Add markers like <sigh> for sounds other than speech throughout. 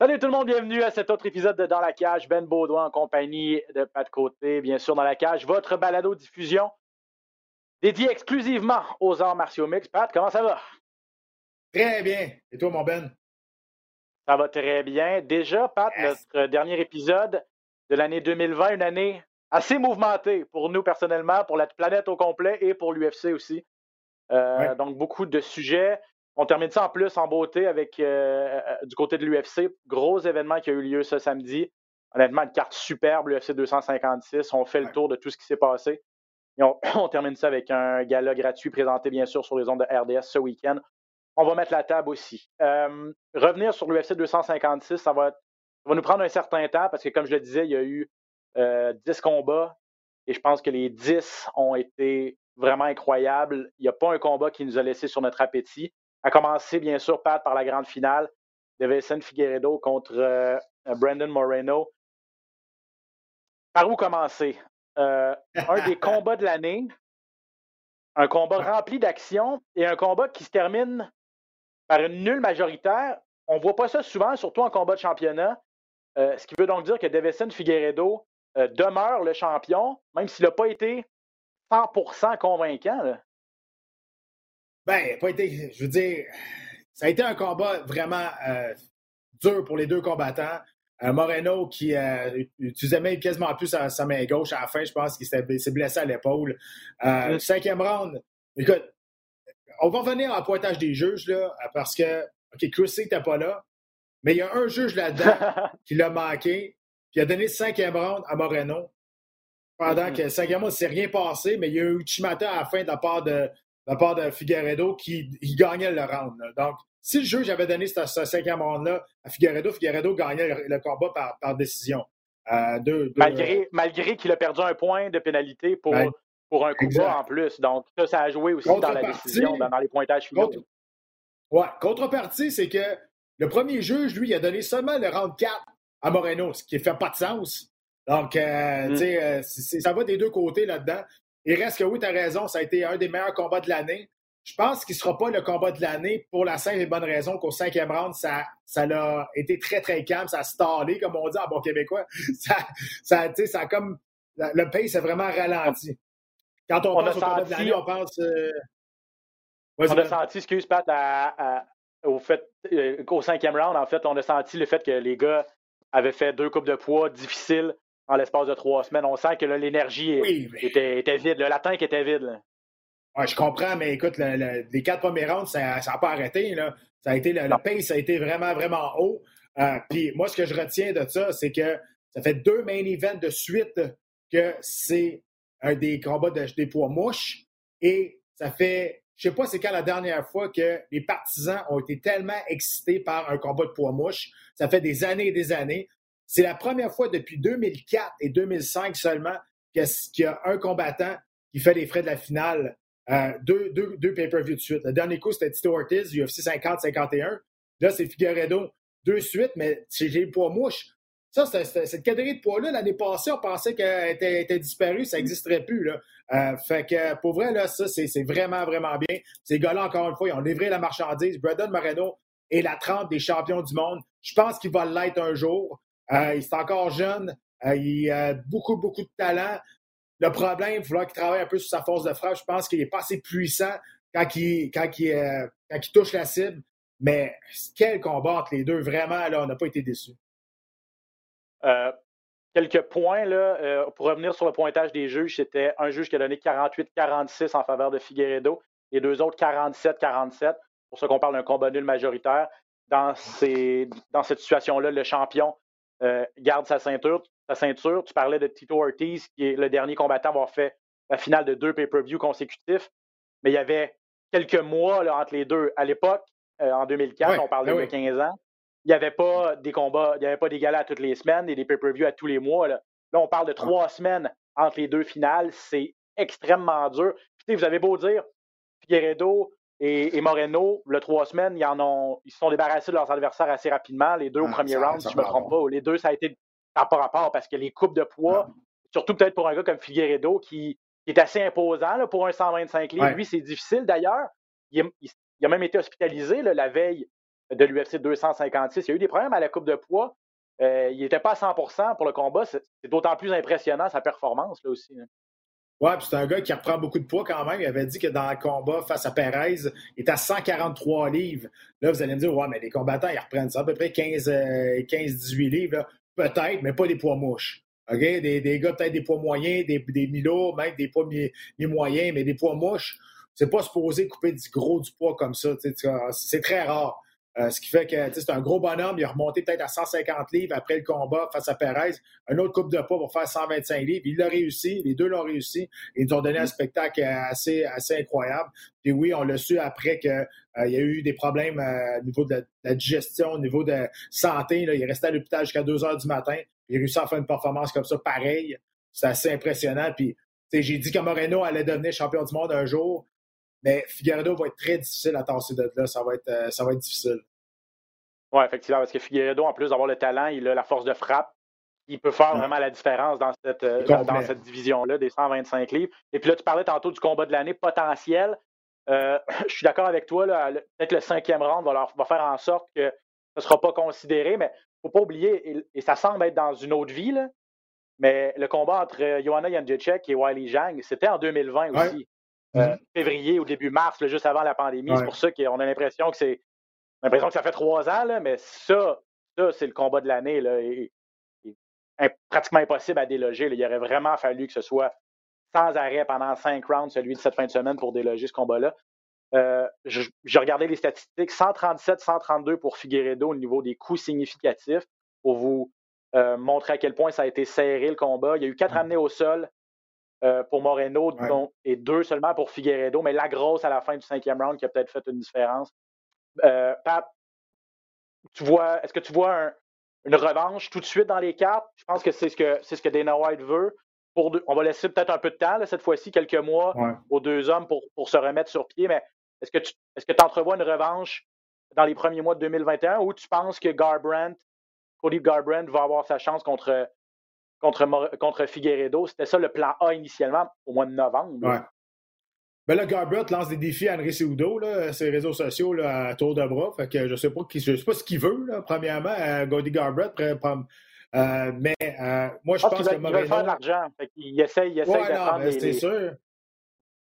Salut tout le monde, bienvenue à cet autre épisode de Dans la cage. Ben Baudouin en compagnie de Pat Côté, bien sûr, Dans la cage, votre balado diffusion dédié exclusivement aux arts martiaux mixtes. Pat, comment ça va? Très bien. Et toi, mon Ben? Ça va très bien. Déjà, Pat, Yes. notre dernier épisode de l'année 2020, une année assez mouvementée pour nous personnellement, pour la planète au complet et pour l'UFC aussi. Euh, Ouais. Donc, beaucoup de sujets. On termine ça en plus en beauté avec euh, euh, du côté de l'UFC. Gros événement qui a eu lieu ce samedi. Honnêtement, une carte superbe, l'UFC 256. On fait le tour de tout ce qui s'est passé. Et on, <clears throat> on termine ça avec un gala gratuit présenté, bien sûr, sur les ondes de RDS ce week-end. On va mettre la table aussi. Euh, revenir sur l'UFC 256, ça va, ça va nous prendre un certain temps parce que, comme je le disais, il y a eu 10 combats et je pense que les 10 ont été vraiment incroyables. Il n'y a pas un combat qui nous a laissé sur notre appétit. À commencer, bien sûr, Pat, par la grande finale de Figueredo contre euh, Brandon Moreno. Par où commencer? Euh, un des <laughs> combats de l'année, un combat rempli d'action et un combat qui se termine par une nulle majoritaire. On ne voit pas ça souvent, surtout en combat de championnat. Euh, ce qui veut donc dire que Davison Figueredo euh, demeure le champion, même s'il n'a pas été 100% convaincant. là. Ben, pas été, je veux dire, ça a été un combat vraiment euh, dur pour les deux combattants. Euh, Moreno qui euh, utilisait même quasiment plus sa, sa main gauche à la fin, je pense qu'il s'est blessé à l'épaule. Euh. Cinquième round, écoute, on va revenir en pointage des juges, là, parce que, OK, Chrissy n'était pas là, mais il y a un juge là-dedans <laughs> qui l'a manqué, puis il a donné le cinquième round à Moreno. Pendant Mhm. que le cinquième round, il ne s'est rien passé, mais il y a eu Uchimata à la fin de la part de, de la part de Figueredo qui il gagnait le round. là. Donc, si le juge avait donné ce, ce cinquième round-là à Figueredo, Figueredo gagnait le, le combat par, par décision. Euh, deux- deux- malgré malgré qu'il a perdu un point de pénalité pour, Ben, pour un combat exact. en plus. Donc, ça, ça a joué aussi dans la décision, dans, dans les pointages finaux. Contre- Ouais, contrepartie, c'est que le premier juge, lui, il a donné seulement le round 4 à Moreno, ce qui ne fait pas de sens. Donc, euh, Mm. tu sais, euh, ça va des deux côtés là-dedans. Il reste que oui, tu as raison, ça a été un des meilleurs combats de l'année. Je pense qu'il ne sera pas le combat de l'année pour la simple et bonne raison qu'au cinquième round, ça, ça a été très, très calme, ça a stallé, comme on dit en bon québécois. <laughs> Ça, ça, tu sais, ça a comme. Le pace a vraiment ralenti. Quand on, pense au combat de l'année, on pense. euh, On a senti, excuse Pat, à- à- au fait euh, qu'au cinquième round, en fait, on a senti le fait que les gars avaient fait deux coupes de poids difficiles en l'espace de trois semaines. On sent que l'énergie Oui, mais- était, était vide, le latin qui était vide. là. Ouais, je comprends, mais écoute, le- le- les quatre premiers rounds, ça n'a pas arrêté. Là. Ça a été, le, le pace a été vraiment, vraiment haut. Euh, Puis moi, ce que je retiens de ça, c'est que ça fait deux main events de suite que c'est un des combats de, des poids mouches. Et ça fait, je sais pas c'est quand la dernière fois que les partisans ont été tellement excités par un combat de poids mouches. Ça fait des années et des années. C'est la première fois depuis 2004 et 2005 seulement qu'il y a un combattant qui fait les frais de la finale euh, deux, deux, deux pay-per-view de suite. Le dernier coup, c'était Tito Ortiz, UFC 50-51. Là, c'est Figueredo, deux suites, mais c'est j'ai le poids mouche. Ça, c'était- cette catégorie de poids-là, l'année passée, on pensait qu'elle était, disparue, ça n'existerait plus. Là. Euh, fait que, pour vrai, là, ça, c'est vraiment, vraiment bien. Ces gars-là, encore une fois, ils ont livré la marchandise. Brandon Moreno est la trempe des champions du monde. Je pense qu'il va l'être un jour. Euh, il est encore jeune. Euh, il a beaucoup, beaucoup de talent. Le problème, il va falloir qu'il travaille un peu sur sa force de frappe. Je pense qu'il n'est pas assez puissant quand il, quand, il, quand il touche la cible. Mais quel combat entre les deux. Vraiment, là, on n'a pas été déçus. Euh, quelques points là, euh, pour revenir sur le pointage des juges. C'était un juge qui a donné 48-46 en faveur de Figueredo et deux autres 47-47. Pour ça qu'on parle d'un combat nul majoritaire. Dans, ces, dans cette situation-là, le champion garde sa ceinture, sa ceinture. Tu parlais de Tito Ortiz, qui est le dernier combattant à avoir fait la finale de deux pay-per-view consécutifs. Mais il y avait quelques mois entre les deux. À l'époque, en 2004, on parlait ben de 15 ans il n'y avait pas des combats, il n'y avait pas des galas à toutes les semaines et des pay-per-view à tous les mois. Là. on parle de trois semaines entre les deux finales. C'est extrêmement dur. Puis, vous avez beau dire, Figueredo et, Moreno, le trois semaines, ils, en ont, ils se sont débarrassés de leurs adversaires assez rapidement. Les deux au ah, premier round, si je ne me trompe pas. Les deux, ça a été pas rapport parce que les coupes de poids, surtout peut-être pour un gars comme Figueredo qui, est assez imposant pour un 125 livres. Lui, c'est difficile d'ailleurs. Il, a même été hospitalisé la veille de l'UFC 256. Il y a eu des problèmes à la coupe de poids. Euh, il n'était pas à 100% pour le combat. C'est d'autant plus impressionnant sa performance là aussi. Oui, puis c'est un gars qui reprend beaucoup de poids quand même. Il avait dit que dans le combat face à Perez, il était à 143 livres. Là, vous allez me dire, ouais, mais les combattants, ils reprennent ça à peu près 15-18 euh, livres. Peut-être, mais pas des poids mouches. Des, gars, peut-être des poids moyens, des, des même des poids mi-moyens, mais des poids mouches, c'est pas supposé couper du gros du poids comme ça. C'est très rare. Euh, ce qui fait que c'est un gros bonhomme. Il a remonté peut-être à 150 livres après le combat face à Perez. Un autre coupe de poids pour faire 125 livres. Il l'a réussi. Les deux l'ont réussi. Ils ont donné un spectacle assez, assez incroyable. Puis oui, on l'a su après qu'il euh, y a eu des problèmes euh, au niveau de la, digestion, au niveau de santé. Il est resté à l'hôpital jusqu'à 2 heures du matin. Il a réussi à faire une performance comme ça, pareil. C'est assez impressionnant. Puis j'ai dit que Moreno allait devenir champion du monde un jour. Mais Figueredo va être très difficile à tasser de là. Ça va être, euh, ça va être difficile. Oui, effectivement, parce que Figueredo, en plus d'avoir le talent, il a la force de frappe. Il peut faire vraiment la différence dans cette, euh, dans, cette division-là des 125 livres. Et puis là, tu parlais tantôt du combat de l'année potentiel. Euh, <clears throat> je suis d'accord avec toi. Peut-être le cinquième round va, va faire en sorte que ce ne sera pas considéré, mais il ne faut pas oublier, et, ça semble être dans une autre vie, mais le combat entre Johanna Jędrzejczyk et Wiley Zhang, c'était en 2020 aussi. Euh, février ou début mars, juste avant la pandémie. C'est pour ça qu'on a l'impression que c'est. l'impression que ça fait trois ans, là, mais ça, ça c'est le combat de l'année. Et, pratiquement impossible à déloger. Il aurait vraiment fallu que ce soit sans arrêt pendant cinq rounds, celui de cette fin de semaine, pour déloger ce combat-là. Euh, J'ai regardé les statistiques 137-132 pour Figueredo au niveau des coups significatifs pour vous euh, montrer à quel point ça a été serré le combat. Il y a eu quatre amenés au sol, euh, pour Moreno et deux seulement pour Figueredo, mais la grosse à la fin du cinquième round qui a peut-être fait une différence. Euh, Pat, tu vois, est-ce que tu vois une revanche tout de suite dans les cartes? Je pense que c'est ce que c'est ce que Dana White veut. Pour on va laisser peut-être un peu de temps, cette fois-ci, quelques mois aux deux hommes pour, pour se remettre sur pied, mais est-ce que tu est-ce que entrevois une revanche dans les premiers mois de 2021 ou tu penses que Garbrandt, Cody Garbrandt va avoir sa chance contre contre, contre Figueredo. C'était ça le plan A initialement au mois de novembre. Ouais. Ben là, Garbrandt lance des défis à Henry Seudo, ses réseaux sociaux là, à tour de bras. Fait que je sais pas, je sais pas ce qu'il veut, là, premièrement, à Cody Garbrandt. Euh, mais euh, moi, je, pense, que Moreno... Il veut faire de l'argent. Il essaye, il essaye ouais, de non, mais c'est sûr.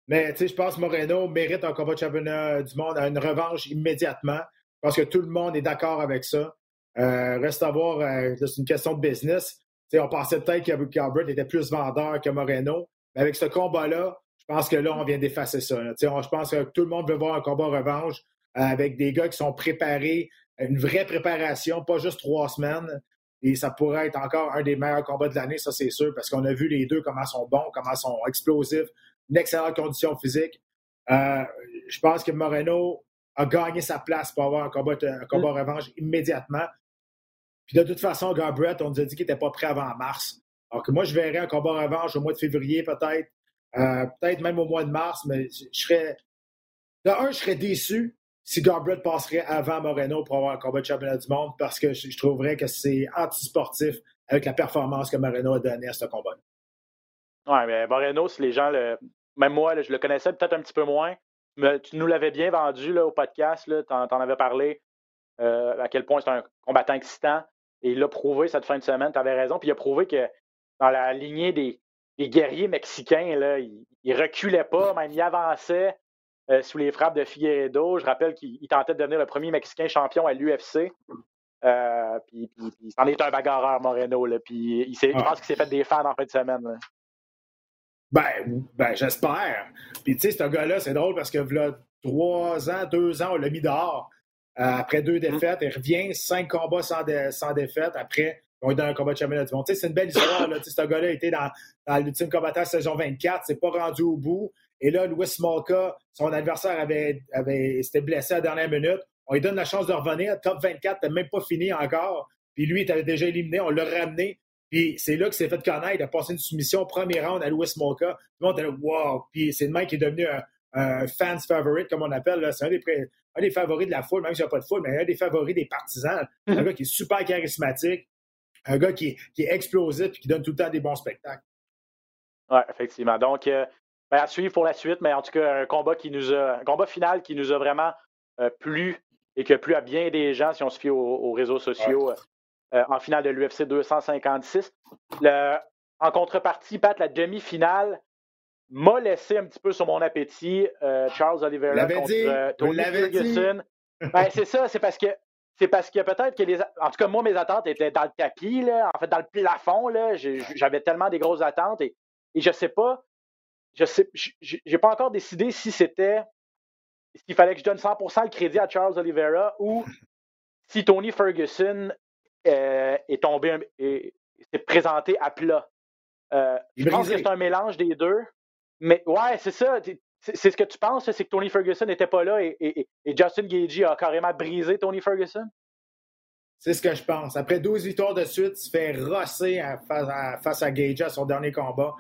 Mais tu sais, je pense que Moreno mérite un combat de championnat du monde à une revanche immédiatement. Je pense que tout le monde est d'accord avec ça. Euh, reste à voir, euh, c'est une question de business on pensait peut-être que était plus vendeur que Moreno. Mais avec ce combat-là, je pense que là, on vient d'effacer ça. je pense que tout le monde veut voir un combat revanche euh, avec des gars qui sont préparés, une vraie préparation, pas juste trois semaines. Et ça pourrait être encore un des meilleurs combats de l'année, ça c'est sûr, parce qu'on a vu les deux comment sont bons, comment sont explosifs, une excellente condition physique. Euh, je pense que Moreno a gagné sa place pour avoir un combat, un combat mm. revanche immédiatement. Puis de toute façon, Garbrett, on nous a dit qu'il n'était pas prêt avant mars. Alors que moi, je verrais un combat revanche au mois de février, peut-être. Euh, peut-être même au mois de mars, mais je serais. De un, je serais déçu si Garbrett passerait avant Moreno pour avoir un combat de championnat du monde parce que je, trouverais que c'est antisportif avec la performance que Moreno a donnée à ce combat. Oui, mais Moreno, si les gens le. Même moi, je le connaissais peut-être un petit peu moins. Mais tu nous l'avais bien vendu là, au podcast, tu en, avais parlé, euh, à quel point c'est un combattant excitant. Et il l'a prouvé cette fin de semaine, tu avais raison. Puis il a prouvé que dans la lignée des, guerriers mexicains, là, il, ne reculait pas, même il avançait euh, sous les frappes de Figueredo. Je rappelle qu'il tentait de devenir le premier Mexicain champion à l'UFC. Euh, puis, puis, c'en est un bagarreur, Moreno. Là, puis il je pense qu'il s'est fait des fans en fin de semaine. Ben, ben j'espère. Puis tu sais, ce gars-là, c'est drôle parce que là, trois ans, deux ans, on l'a mis dehors. Euh, après deux mm. défaites, il revient, cinq combats sans, sans défaite. Après, On est dans un combat de championnat du monde. c'est une belle histoire. Là. ce gars-là été dans, dans l'ultime combattant saison 24. C'est pas rendu au bout. Et là, Louis Smolka, son adversaire avait, avait s'était blessé à la dernière minute. On lui donne la chance de revenir. Top 24, t'as même pas fini encore. Puis lui, il avait déjà éliminé. On l'a ramené. Puis c'est là que c'est fait connaître. Il a passé une soumission premier round à Louis Smolka. Tout le monde était là, wow. Puis c'est le mec qui est devenu un, un fans favorite, comme on appelle. C'est un des, un des favoris de la foule, même s'il n'y a pas de foule, mais un des favoris des partisans. Un gars qui est super charismatique. Un gars qui, qui est explosif et qui donne tout le temps des bons spectacles. Oui, effectivement. Donc, euh, ben, à suivre pour la suite, mais en tout cas, un combat qui nous a, un combat final qui nous a vraiment euh, plu et qui a plu à bien des gens si on se fie aux, réseaux sociaux euh, en finale de l'UFC 256. en contrepartie, Pat, la demi-finale m'a laissé un petit peu sur mon appétit. Charles Oliveira contre Tony Ferguson. <laughs> Ben, c'est ça, c'est parce que c'est parce que peut-être que les. En tout cas, moi, mes attentes étaient dans le tapis, là, en fait, dans le plafond. J'avais tellement des grosses attentes et, et je sais pas je sais, j'ai pas encore décidé si c'était s'il fallait que je donne 100% le crédit à Charles Oliveira ou <laughs> si Tony Ferguson euh, est tombé et s'est présenté à plat. Euh, je pense que c'est un mélange des deux. Mais ouais, c'est ça. C'est ce que tu penses, c'est que Tony Ferguson n'était pas là et, Justin Gagey a carrément brisé Tony Ferguson? C'est ce que je pense. Après 12 victoires de suite, il se fait rosser face à, Gage à son dernier combat.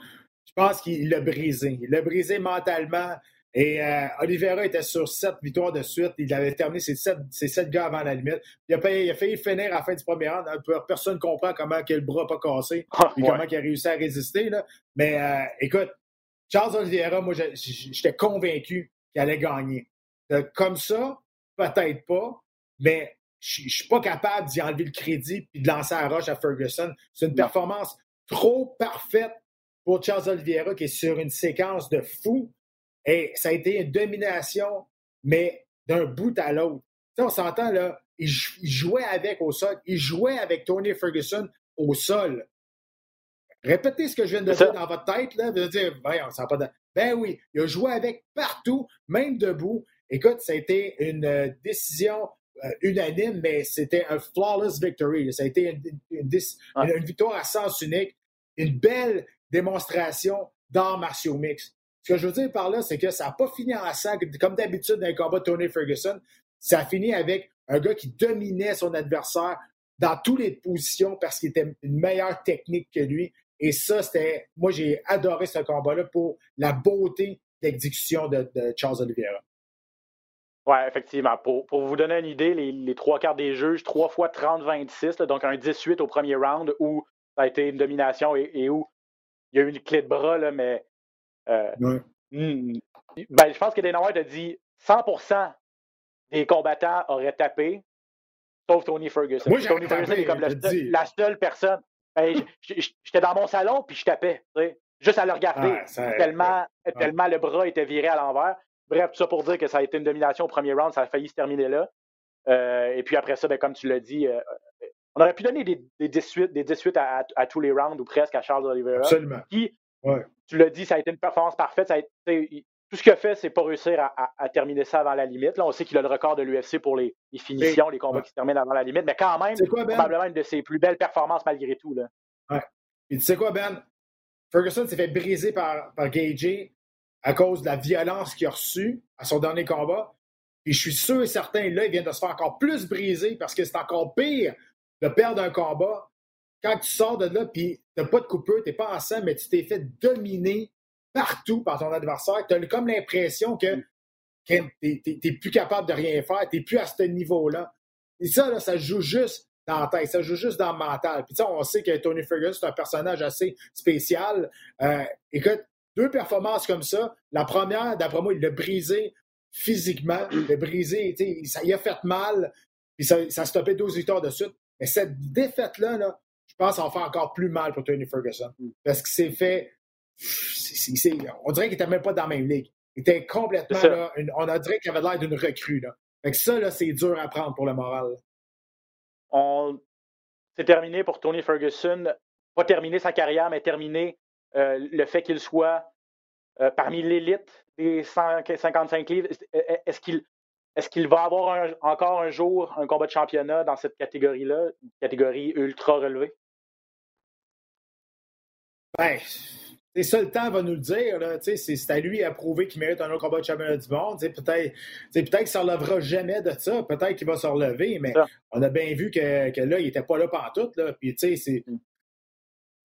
Je pense qu'il l'a brisé. Il l'a brisé mentalement. Et euh, Oliveira était sur sept victoires de suite. Il avait terminé ses sept, ses sept gars avant la limite. Il a, failli, il a failli finir à la fin du premier round. Personne ne comprend comment que le bras n'a pas cassé ah, et comment il a réussi à résister. Là. Mais euh, écoute, Charles Oliveira, moi, j'étais convaincu qu'il allait gagner. Euh, comme ça, peut-être pas, mais je ne suis pas capable d'y enlever le crédit et de lancer la roche à Ferguson. C'est une performance trop parfaite pour Charles Oliveira qui est sur une séquence de fou. Et ça a été une domination, mais d'un bout à l'autre. on s'entend là, il, jouait avec au sol, il jouait avec Tony Ferguson au sol. Répétez ce que je viens de dire dans votre tête, là, de dire, ben, on pas de... Ben oui, il a joué avec partout, même debout. Écoute, ça a été une euh, décision euh, unanime, mais c'était un flawless victory. Ça a été une, une victoire à sens unique, une belle démonstration d'arts martiaux mix. Ce que je veux dire par là, c'est que ça n'a pas fini en sang, comme d'habitude dans les combats de Tony Ferguson. Ça a fini avec un gars qui dominait son adversaire dans toutes les positions parce qu'il était une meilleure technique que lui. Et ça, c'était. Moi, j'ai adoré ce combat-là pour la beauté d'exécution de, Charles Oliveira. Oui, effectivement. Pour, vous donner une idée, les, trois quarts des juges, trois fois 30-26, donc un 18 au premier round où ça a été une domination et où il y a eu une clé de bras, là, mais. Euh, hmm, ben, je pense que Dana White a dit 100% des combattants auraient tapé, sauf Tony Ferguson. Moi, Tony Ferguson est comme la seule, personne. Ben, j'étais dans mon salon, puis je tapais, juste à le regarder. tellement, tellement le bras était viré à l'envers. Bref, tout ça pour dire que ça a été une domination au premier round, ça a failli se terminer là. Euh, et puis après ça, ben, comme tu l'as dit, euh, on aurait pu donner des, des 18, des 18 à, à, tous les rounds ou presque à Charles Oliveira. Absolument. Qui, tu l'as dit, ça a été une performance parfaite. Ça a été, tout ce qu'il a fait, c'est pas réussir à, à, terminer ça avant la limite. Là, on sait qu'il a le record de l'UFC pour les, les, finitions, les combats qui se terminent avant la limite, mais quand même, quoi, ben? probablement une de ses plus belles performances malgré tout. Là. Ouais. Et tu sais quoi, Ben? Ferguson s'est fait briser par, par Gage à cause de la violence qu'il a reçue à son dernier combat. Et je suis sûr et certain, là, il vient de se faire encore plus briser parce que c'est encore pire de perdre un combat, quand tu sors de là, puis tu n'as pas de coupeur, tu n'es pas ensemble, mais tu t'es fait dominer partout par ton adversaire, tu as comme l'impression que, tu n'es plus capable de rien faire, tu n'es plus à ce niveau-là. Et ça, là, ça joue juste dans la tête, ça joue juste dans le mental. Puis on sait que Tony Ferguson, c'est un personnage assez spécial. Euh, écoute, deux performances comme ça, la première, d'après moi, il l'a brisé physiquement, il l'a brisé, ça y a fait mal, puis ça, ça a stoppé 12 victoires de suite. Mais cette défaite-là, là, je pense va faire encore plus mal pour Tony Ferguson. Mm. Parce que c'est fait. On dirait qu'il n'était même pas dans la même ligue. Il était complètement là. on a dirait qu'il avait l'air d'une recrue. Là. Fait que ça, là, c'est dur à prendre pour le moral. On... C'est terminé pour Tony Ferguson. Pas terminé sa carrière, mais terminé euh, le fait qu'il soit euh, parmi l'élite des 155 livres. Est-ce qu'il va avoir encore un jour un combat de championnat dans cette catégorie-là, catégorie ultra relevée? Ben, c'est ça, le temps va nous le dire. C'est à lui à prouver qu'il mérite un autre combat de championnat du monde. Peut-être peut qu'il ne se relèvera jamais de ça. Peut-être qu'il va se relever, mais on a bien vu que, que là, il n'était pas là tout. Là. Puis, sais,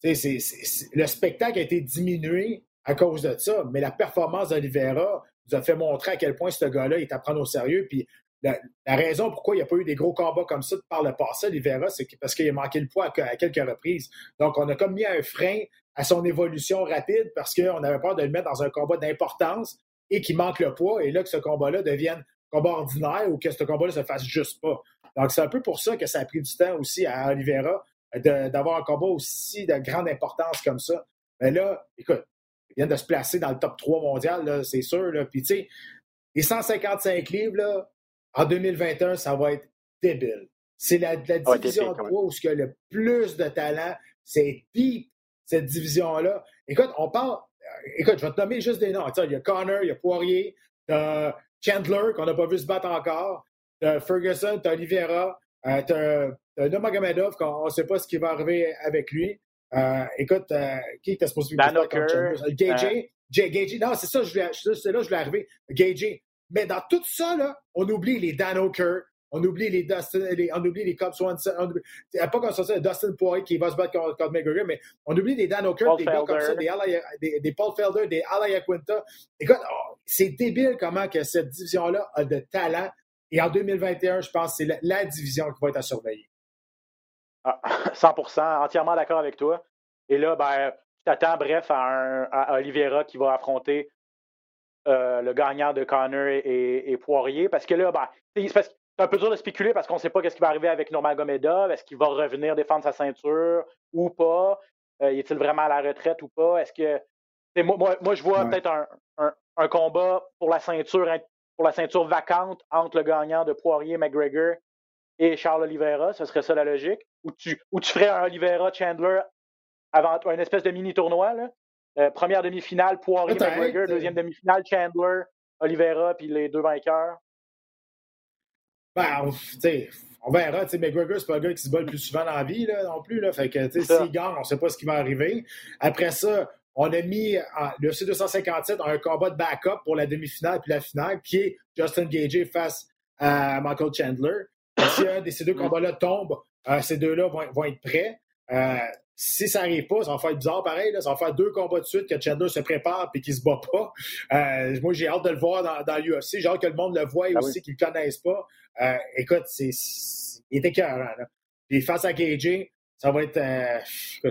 le spectacle a été diminué à cause de ça, mais la performance d'Olivera nous a fait montrer à quel point ce gars-là est à prendre au sérieux. Puis la, raison pourquoi il n'y a pas eu des gros combats comme ça par le passé, Olivera, c'est parce qu'il a manqué le poids à, quelques reprises. Donc, on a comme mis un frein à son évolution rapide parce qu'on avait peur de le mettre dans un combat d'importance et qu'il manque le poids, et là que ce combat-là devienne combat ordinaire ou que ce combat-là se fasse juste pas. Donc, c'est un peu pour ça que ça a pris du temps aussi à Oliveira d'avoir un combat aussi de grande importance comme ça. Mais là, écoute, il vient de se placer dans le top 3 mondial, c'est sûr. Puis, tu sais, les 155 livres, là, en 2021, ça va être débile. C'est la, division de poids où il y a le plus de talent. C'est deep, cette division-là. Écoute, on parle. Euh, écoute, je vais te nommer juste des noms. Il y a Connor, il y a Poirier, t'as Chandler, qu'on n'a pas vu se battre encore, t'as Ferguson, t'as Oliveira, euh, t'as Nomagomedov, qu'on ne sait pas ce qui va arriver avec lui. Euh, écoute, euh, qui était supposé Dan Hooker. Gagey. Gagey. Non, c'est ça, c'est là je vais arriver. Gagey. Mais dans tout ça, là, on oublie les Dan Hooker, on oublie les Dustin, on oublie les Cobb Swanson, on oublie, pas comme ça, Dustin Poirier qui va se battre contre, contre McGregor, mais on oublie des Dan Hooker, des gars comme ça, des, des, des, Paul Felder, des Alaya Quinta. Écoute, oh, c'est débile comment que cette division-là a de talent. Et en 2021, je pense que c'est la, division qui va être à surveiller. 100 ah, <laughs> entièrement d'accord avec toi. Et là, ben, tu t'attends, bref, à, un, à Oliveira qui va affronter euh, le gagnant de Connor et, Poirier. Parce que là, ben, c'est un peu dur de spéculer parce qu'on ne sait pas ce qui va arriver avec Norman Gomeda. Est-ce qu'il va revenir défendre sa ceinture ou pas? Euh, est-il vraiment à la retraite ou pas? Est-ce que. Moi, moi, je vois peut-être un, combat pour la ceinture pour la ceinture vacante entre le gagnant de Poirier, McGregor et Charles Oliveira. Ce serait ça la logique. Ou tu, ou tu ferais un Oliveira Chandler avant une espèce de mini tournoi. Là? Euh, première demi-finale, Poirier, McGregor. Deuxième demi-finale, Chandler, Oliveira, puis les deux vainqueurs. Ben, on verra. T'sais, McGregor, c'est pas un gars qui se bat le plus souvent dans la vie là, non plus. Là. Fait que s'il gagne, on ne sait pas ce qui va arriver. Après ça, on a mis le C257 un combat de backup pour la demi-finale puis la finale, qui est Justin Gage face à Michael Chandler. si un de ces deux combats-là tombe, euh, ces deux-là vont, vont, être prêts. Euh, si ça n'arrive pas, ça va faire bizarre pareil. Là. Ça va faire deux combats de suite que Chandler se prépare et qu'il se bat pas. Euh, moi, j'ai hâte de le voir dans, dans l'UFC. J'ai hâte que le monde le voie ah aussi, qu'ils ne le connaissent pas. Euh, écoute, c'est, il est écœurant. Puis face à KJ, ça va être euh,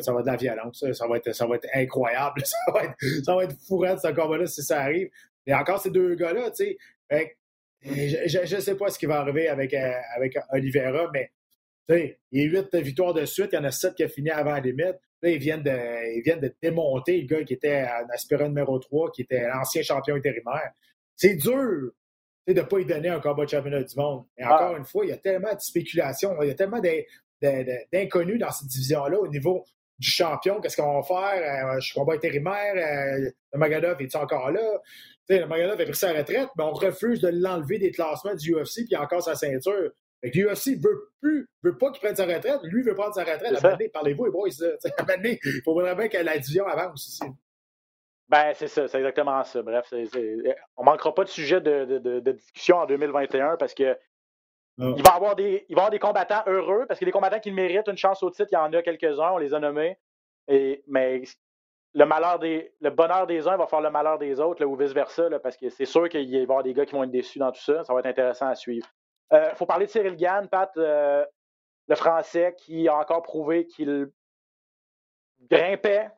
ça va être de la violence. Ça, va être, ça va être incroyable. <laughs> Ça va être, ça va être fourrant ce combat-là si ça arrive. Et encore ces deux gars-là, tu sais. Je ne sais pas ce qui va arriver avec, avec Oliveira, mais il y a huit victoires de suite, il y en a sept qui ont fini avant la limite. Là, ils viennent de, ils viennent de démonter le gars qui était en aspirant numéro 3, qui était l'ancien champion intérimaire. C'est dur de ne pas lui donner un combat de championnat du monde. Mais ah. encore une fois, il y a tellement de spéculation, il y a tellement d'inconnus dans cette division-là au niveau du champion. Qu'est-ce qu'on va faire? Euh, je suis combat intérimaire. Euh, le Magadov est encore là? le Magadov a pris sa retraite, mais on refuse de l'enlever des classements du UFC puis encore sa ceinture. L'UFC veut plus, veut pas qu'il prenne sa retraite. Lui veut prendre sa retraite. À parlez-vous, les boys. <laughs> À il faut vraiment que la division avance aussi. Ben, c'est ça, c'est exactement ça. Bref, on ne manquera pas de sujet de, discussion en 2021 parce que ah. il, va avoir des, il va avoir des combattants heureux parce que les combattants qui méritent une chance au titre, il y en a quelques-uns, on les a nommés. Et, mais le malheur des, le bonheur des uns va faire le malheur des autres, ou vice-versa, parce que c'est sûr qu'il va y avoir des gars qui vont être déçus dans tout ça. Ça va être intéressant à suivre. Il euh, faut parler de Cyril Gann, Pat, euh, le Français qui a encore prouvé qu'il grimpait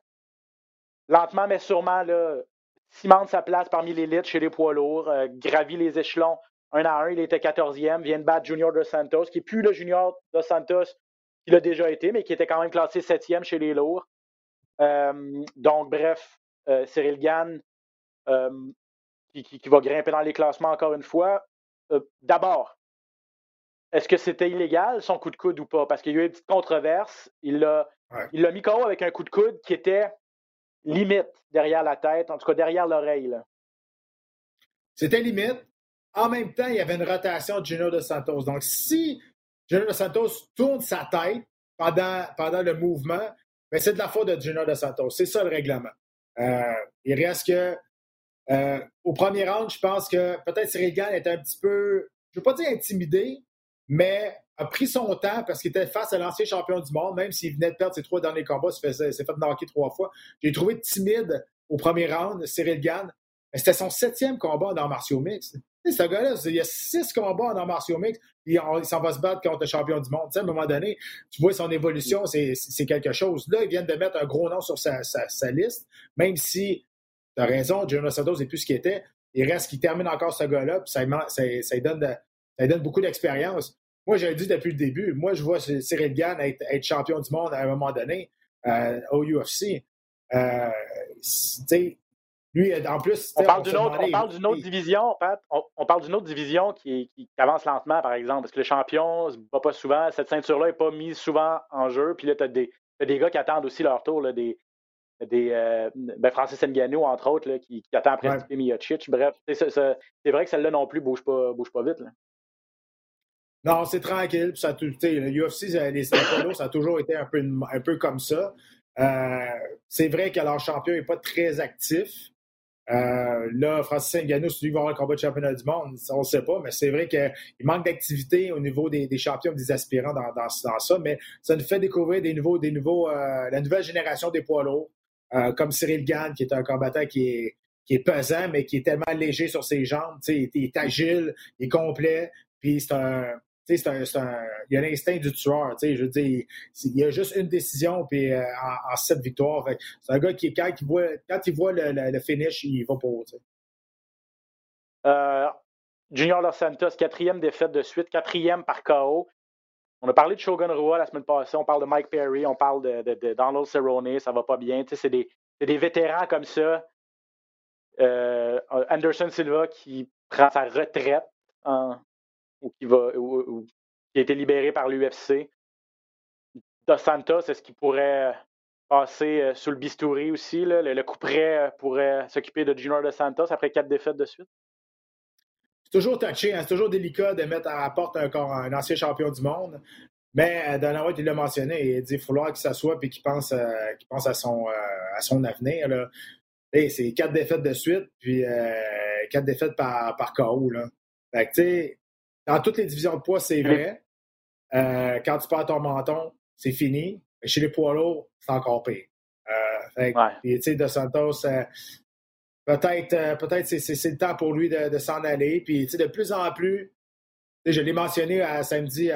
lentement mais sûrement, là, cimente sa place parmi l'élite chez les poids lourds, euh, gravit les échelons un à un. Il était 14e, vient de battre Junior Dos Santos, qui n'est plus le Junior Dos Santos qu'il a déjà été, mais qui était quand même classé 7e chez les lourds. donc, bref, Cyril Gann, qui, qui, va grimper dans les classements encore une fois. D'abord, est-ce que c'était illégal, son coup de coude ou pas? Parce qu'il y a eu une petite controverse. Il l'a mis KO avec un coup de coude qui était limite derrière la tête, en tout cas derrière l'oreille. C'était limite. En même temps, il y avait une rotation de Gino de Santos. Donc, si Gino de Santos tourne sa tête pendant, pendant le mouvement, mais c'est de la faute de Junior de Santos. C'est ça le règlement. Euh, il reste que euh, au premier round, je pense que peut-être Gann était un petit peu, je ne veux pas dire intimidé, mais a pris son temps parce qu'il était face à l'ancien champion du monde, même s'il venait de perdre ses trois derniers combats, il s'est fait knocker trois fois. J'ai trouvé timide au premier round, Cyril Gann. C'était son septième combat en arts martiaux mixtes. Ce gars-là, il y a six combats en arts martiaux puis il s'en va se battre contre le champion du monde. à un moment donné, tu vois son évolution, c'est quelque chose. Là, ils viennent de mettre un gros nom sur sa, liste, même si, tu as raison, Jonas Santos n'est plus ce qu'il était. Il reste qu'il termine encore ce gars-là, puis ça, ça, donne ça donne beaucoup d'expérience. Moi, j'avais dit depuis le début, moi, je vois Cyril Gann être, champion du monde à un moment donné euh, au UFC. Euh, lui, en plus. On parle d'une autre, division, Pat. On, parle d'une autre division qui, avance lentement, par exemple, parce que le champion ne va pas souvent. Cette ceinture-là n'est pas mise souvent en jeu. Puis là, tu as, des gars qui attendent aussi leur tour, des, des euh, ben Francis Ngannou, entre autres, qui, attend après ouais. Bref, c'est vrai que celle-là non plus ne bouge pas, bouge pas vite. Non, c'est tranquille. Ça, le UFC, les poids ça a toujours été un peu, un peu comme ça. Euh, c'est vrai que leur champion n'est pas très actif. Euh, là, Francis Ngannou, si lui va avoir le combat de championnat du monde, on ne sait pas, mais c'est vrai qu'il manque d'activité au niveau des, champions, des aspirants dans, dans, ça, mais ça nous fait découvrir des nouveaux, des nouveaux, euh, la nouvelle génération des poids lourds, comme Cyril Gann, qui est un combattant qui est, qui est pesant, mais qui est tellement léger sur ses jambes, il est agile, il est complet, puis c'est un, c'est un, il y a l'instinct du tueur. Je il y a juste une décision puis euh, en, sept victoires. C'est un gars qui, quand il voit, quand il voit le, finish, il va pour. Euh, Junior Los Santos, quatrième défaite de suite, quatrième par KO. On a parlé de Shogun Rua la semaine passée, on parle de Mike Perry, on parle de, Donald Cerrone, ça va pas bien. C'est des, des, vétérans comme ça. Euh, Anderson Silva qui prend sa retraite en, ou qui, va, ou, qui a été libéré par l'UFC. Dos Santos, est-ce qu'il pourrait passer euh, sous le bistouri aussi? Le, le, coup euh, pourrait s'occuper de Junior Dos Santos après quatre défaites de suite? C'est toujours touché, hein, c'est toujours délicat de mettre à la porte un, ancien champion du monde. Mais euh, Dana White, il l'a mentionné, il dit qu'il faut qu'il s'assoie et qu'il pense, pense à, son, avenir. C'est quatre défaites de suite, puis quatre défaites par, KO. Fait que, dans toutes les divisions de poids, c'est vrai. Euh, quand tu perds ton menton, c'est fini. Mais chez les poids lourds, c'est encore pire. Euh, tu sais, De Santos, euh, peut-être peut-être c'est le temps pour lui de, s'en aller. Puis, de plus en plus, je l'ai mentionné à, samedi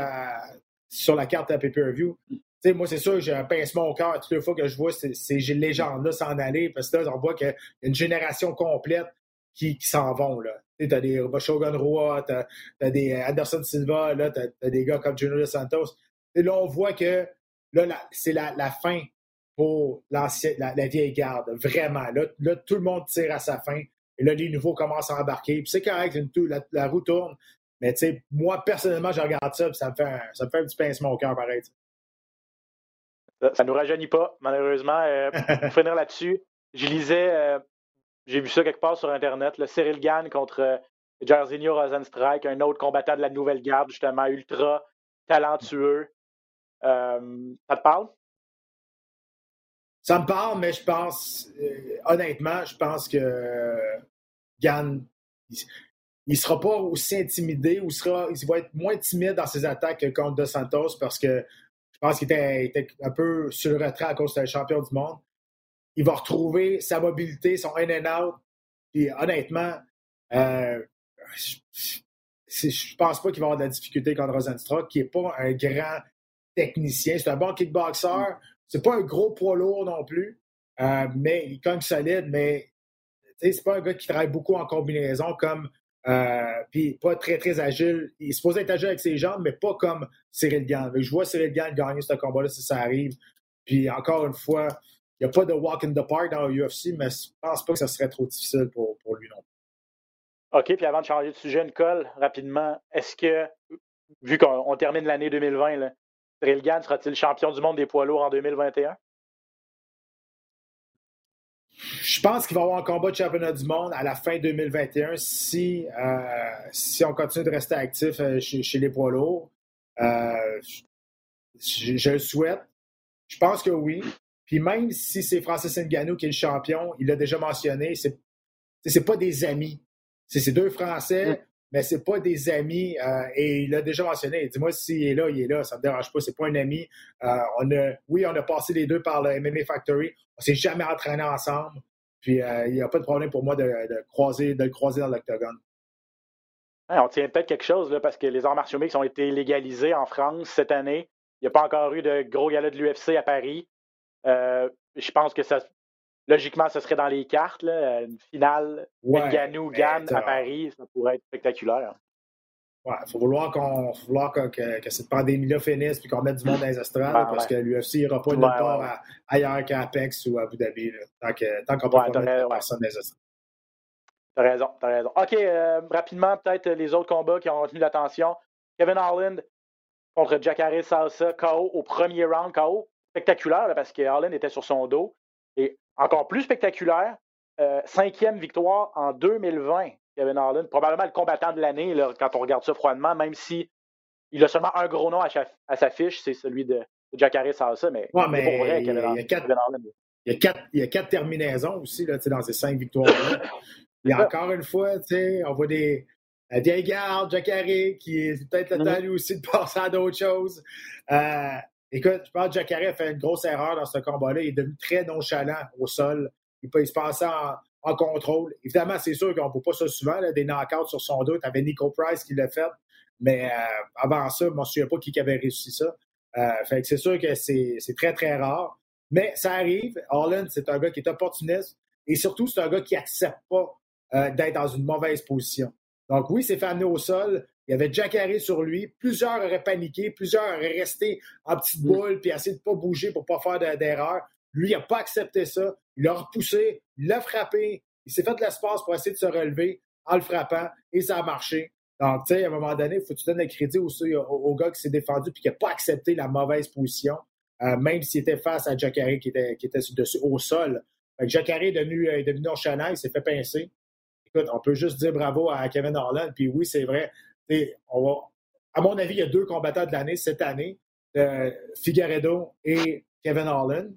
sur la carte à pay-per-view. moi, c'est sûr, j'ai un pincement au cœur toutes les fois que je vois ces, ces légendes-là s'en aller, parce que là, on voit qu'il y a une génération complète qui, qui s'en vont. Là. Tu as des Shogun Roa, tu as, des Anderson Silva, tu as, des gars comme Junior Santos. Et là, on voit que là, c'est la, la, fin pour la, la, vieille garde. Vraiment. Là, tout le monde tire à sa fin. Et là, les nouveaux commencent à embarquer. Puis c'est correct, la, la, roue tourne. Mais tu sais, moi, personnellement, je regarde ça, ça me fait un, ça me fait un petit pincement au cœur, pareil. Ça ne nous rajeunit pas, malheureusement. Euh, pour finir là-dessus, je lisais euh, j'ai vu ça quelque part sur Internet. Le Cyril Gann contre euh, Jairzinho Rosenstrike, un autre combattant de la nouvelle garde, justement, ultra talentueux. Euh, ça te parle? Ça me parle, mais je pense, euh, honnêtement, je pense que Gann, il ne sera pas aussi intimidé ou sera, il va être moins timide dans ses attaques que contre Dos Santos parce que je pense qu'il était, était, un peu sur le retrait à cause de champion du monde il va retrouver sa mobilité, son in and out. Puis honnêtement, euh, je pense pas qu'il va avoir de la difficulté contre Rosenstruck, qui n'est pas un grand technicien. C'est un bon kickboxer. C'est pas un gros poids lourd non plus, euh, mais il est quand même solide, mais c'est pas un gars qui travaille beaucoup en combinaison comme euh, puis pas très très agile. Il est supposé être agile avec ses jambes, mais pas comme Cyril Gann. Je vois Cyril Gann gagner ce combat-là si ça arrive. Puis encore une fois, n'y a pas de walk in the park dans le UFC, mais je pense pas que ça serait trop difficile pour, pour lui non plus. OK, puis avant de changer de sujet, Nicole, rapidement, est-ce que, vu qu'on termine l'année 2020, là, sera-t-il champion du monde des poids lourds en 2021? Je pense qu'il va y avoir un combat de championnat du monde à la fin 2021 si, euh, si on continue de rester actif euh, chez, les poids lourds. Euh, je, je, le souhaite. Je pense que oui. Puis même si c'est Francis Ngannou qui est le champion, il l'a déjà mentionné, c'est c'est pas des amis. C'est ces deux Français, mm. mais c'est pas des amis. Euh, et il l'a déjà mentionné. Dis-moi s'il est là, il est là, ça me dérange pas. C'est pas un ami. Euh, on a, oui, on a passé les deux par le MMA Factory. On s'est jamais entraîné ensemble. Puis euh, il n'y a pas de problème pour moi de, croiser, de le croiser dans l'octogone. on tient peut-être quelque chose là, parce que les arts martiaux mixtes ont été légalisés en France cette année. Il n'y a pas encore eu de gros gala de l'UFC à Paris. Je pense que ça, logiquement, ce serait dans les cartes. Là, une finale, ouais, Ganou, Gann à Paris, ça pourrait être spectaculaire. Il faut vouloir, qu'on, vouloir que, que, cette pandémie-là finisse et qu'on mette du monde dans les estrades parce que l'UFC n'ira pas nulle part ailleurs qu'à Apex ou à Abu Dhabi. tant, qu'on ne peut pas personne dans les estrades. T'as raison, t'as raison. OK, euh, rapidement, peut-être les autres combats qui ont retenu l'attention. Kevin Harland contre Jacare Salsa, KO au premier round, KO. Spectaculaire parce que Harland était sur son dos. Et encore plus spectaculaire, euh, cinquième victoire en 2020, Kevin Harlan. Probablement le combattant de l'année quand on regarde ça froidement, même si il a seulement un gros nom à, sa fiche, c'est celui de, Jack Harris ça, mais, ouais, mais pour vrai, Kevin, il, y a quatre, Il y, a quatre, il y a quatre terminaisons aussi là, dans ces cinq victoires-là. <laughs> Et encore une fois, on voit des, euh, des gardes, Jack qui est peut-être le mm-hmm. temps lui aussi de <laughs> passer à d'autres choses. Euh, Écoute, je pense que Jacare a fait une grosse erreur dans ce combat-là. Il est devenu très nonchalant au sol. Il, il se passait en, contrôle. Évidemment, c'est sûr qu'on ne peut pas ça souvent, des knockouts sur son dos. Tu avais Nico Price qui l'a fait. Mais euh, avant ça, je ne me souviens pas qui avait réussi ça. Euh, fait c'est sûr que c'est très, très rare. Mais ça arrive. Holland, c'est un gars qui est opportuniste. Et surtout, c'est un gars qui n'accepte pas euh, d'être dans une mauvaise position. Donc oui, c'est fait amener au sol. Il y avait Jack Harry sur lui. Plusieurs auraient paniqué. Plusieurs auraient resté en petite mm. boule puis essayé de ne pas bouger pour ne pas faire d'erreur. Lui, il n'a pas accepté ça. Il l'a repoussé. Il l'a frappé. Il s'est fait de l'espace pour essayer de se relever en le frappant et ça a marché. Donc, tu sais, à un moment donné, il faut que tu donnes le crédit aussi au, gars qui s'est défendu puis qui n'a pas accepté la mauvaise position, euh, même s'il était face à Jack Harry qui était, qui était dessus, au sol. Fait que Jack Harry est devenu, est devenu nonchalant, il s'est fait pincer. Écoute, on peut juste dire bravo à Kevin Harlan. Puis oui, c'est vrai, à mon avis, il y a deux combattants de l'année cette année, euh, Figueredo et Kevin Holland.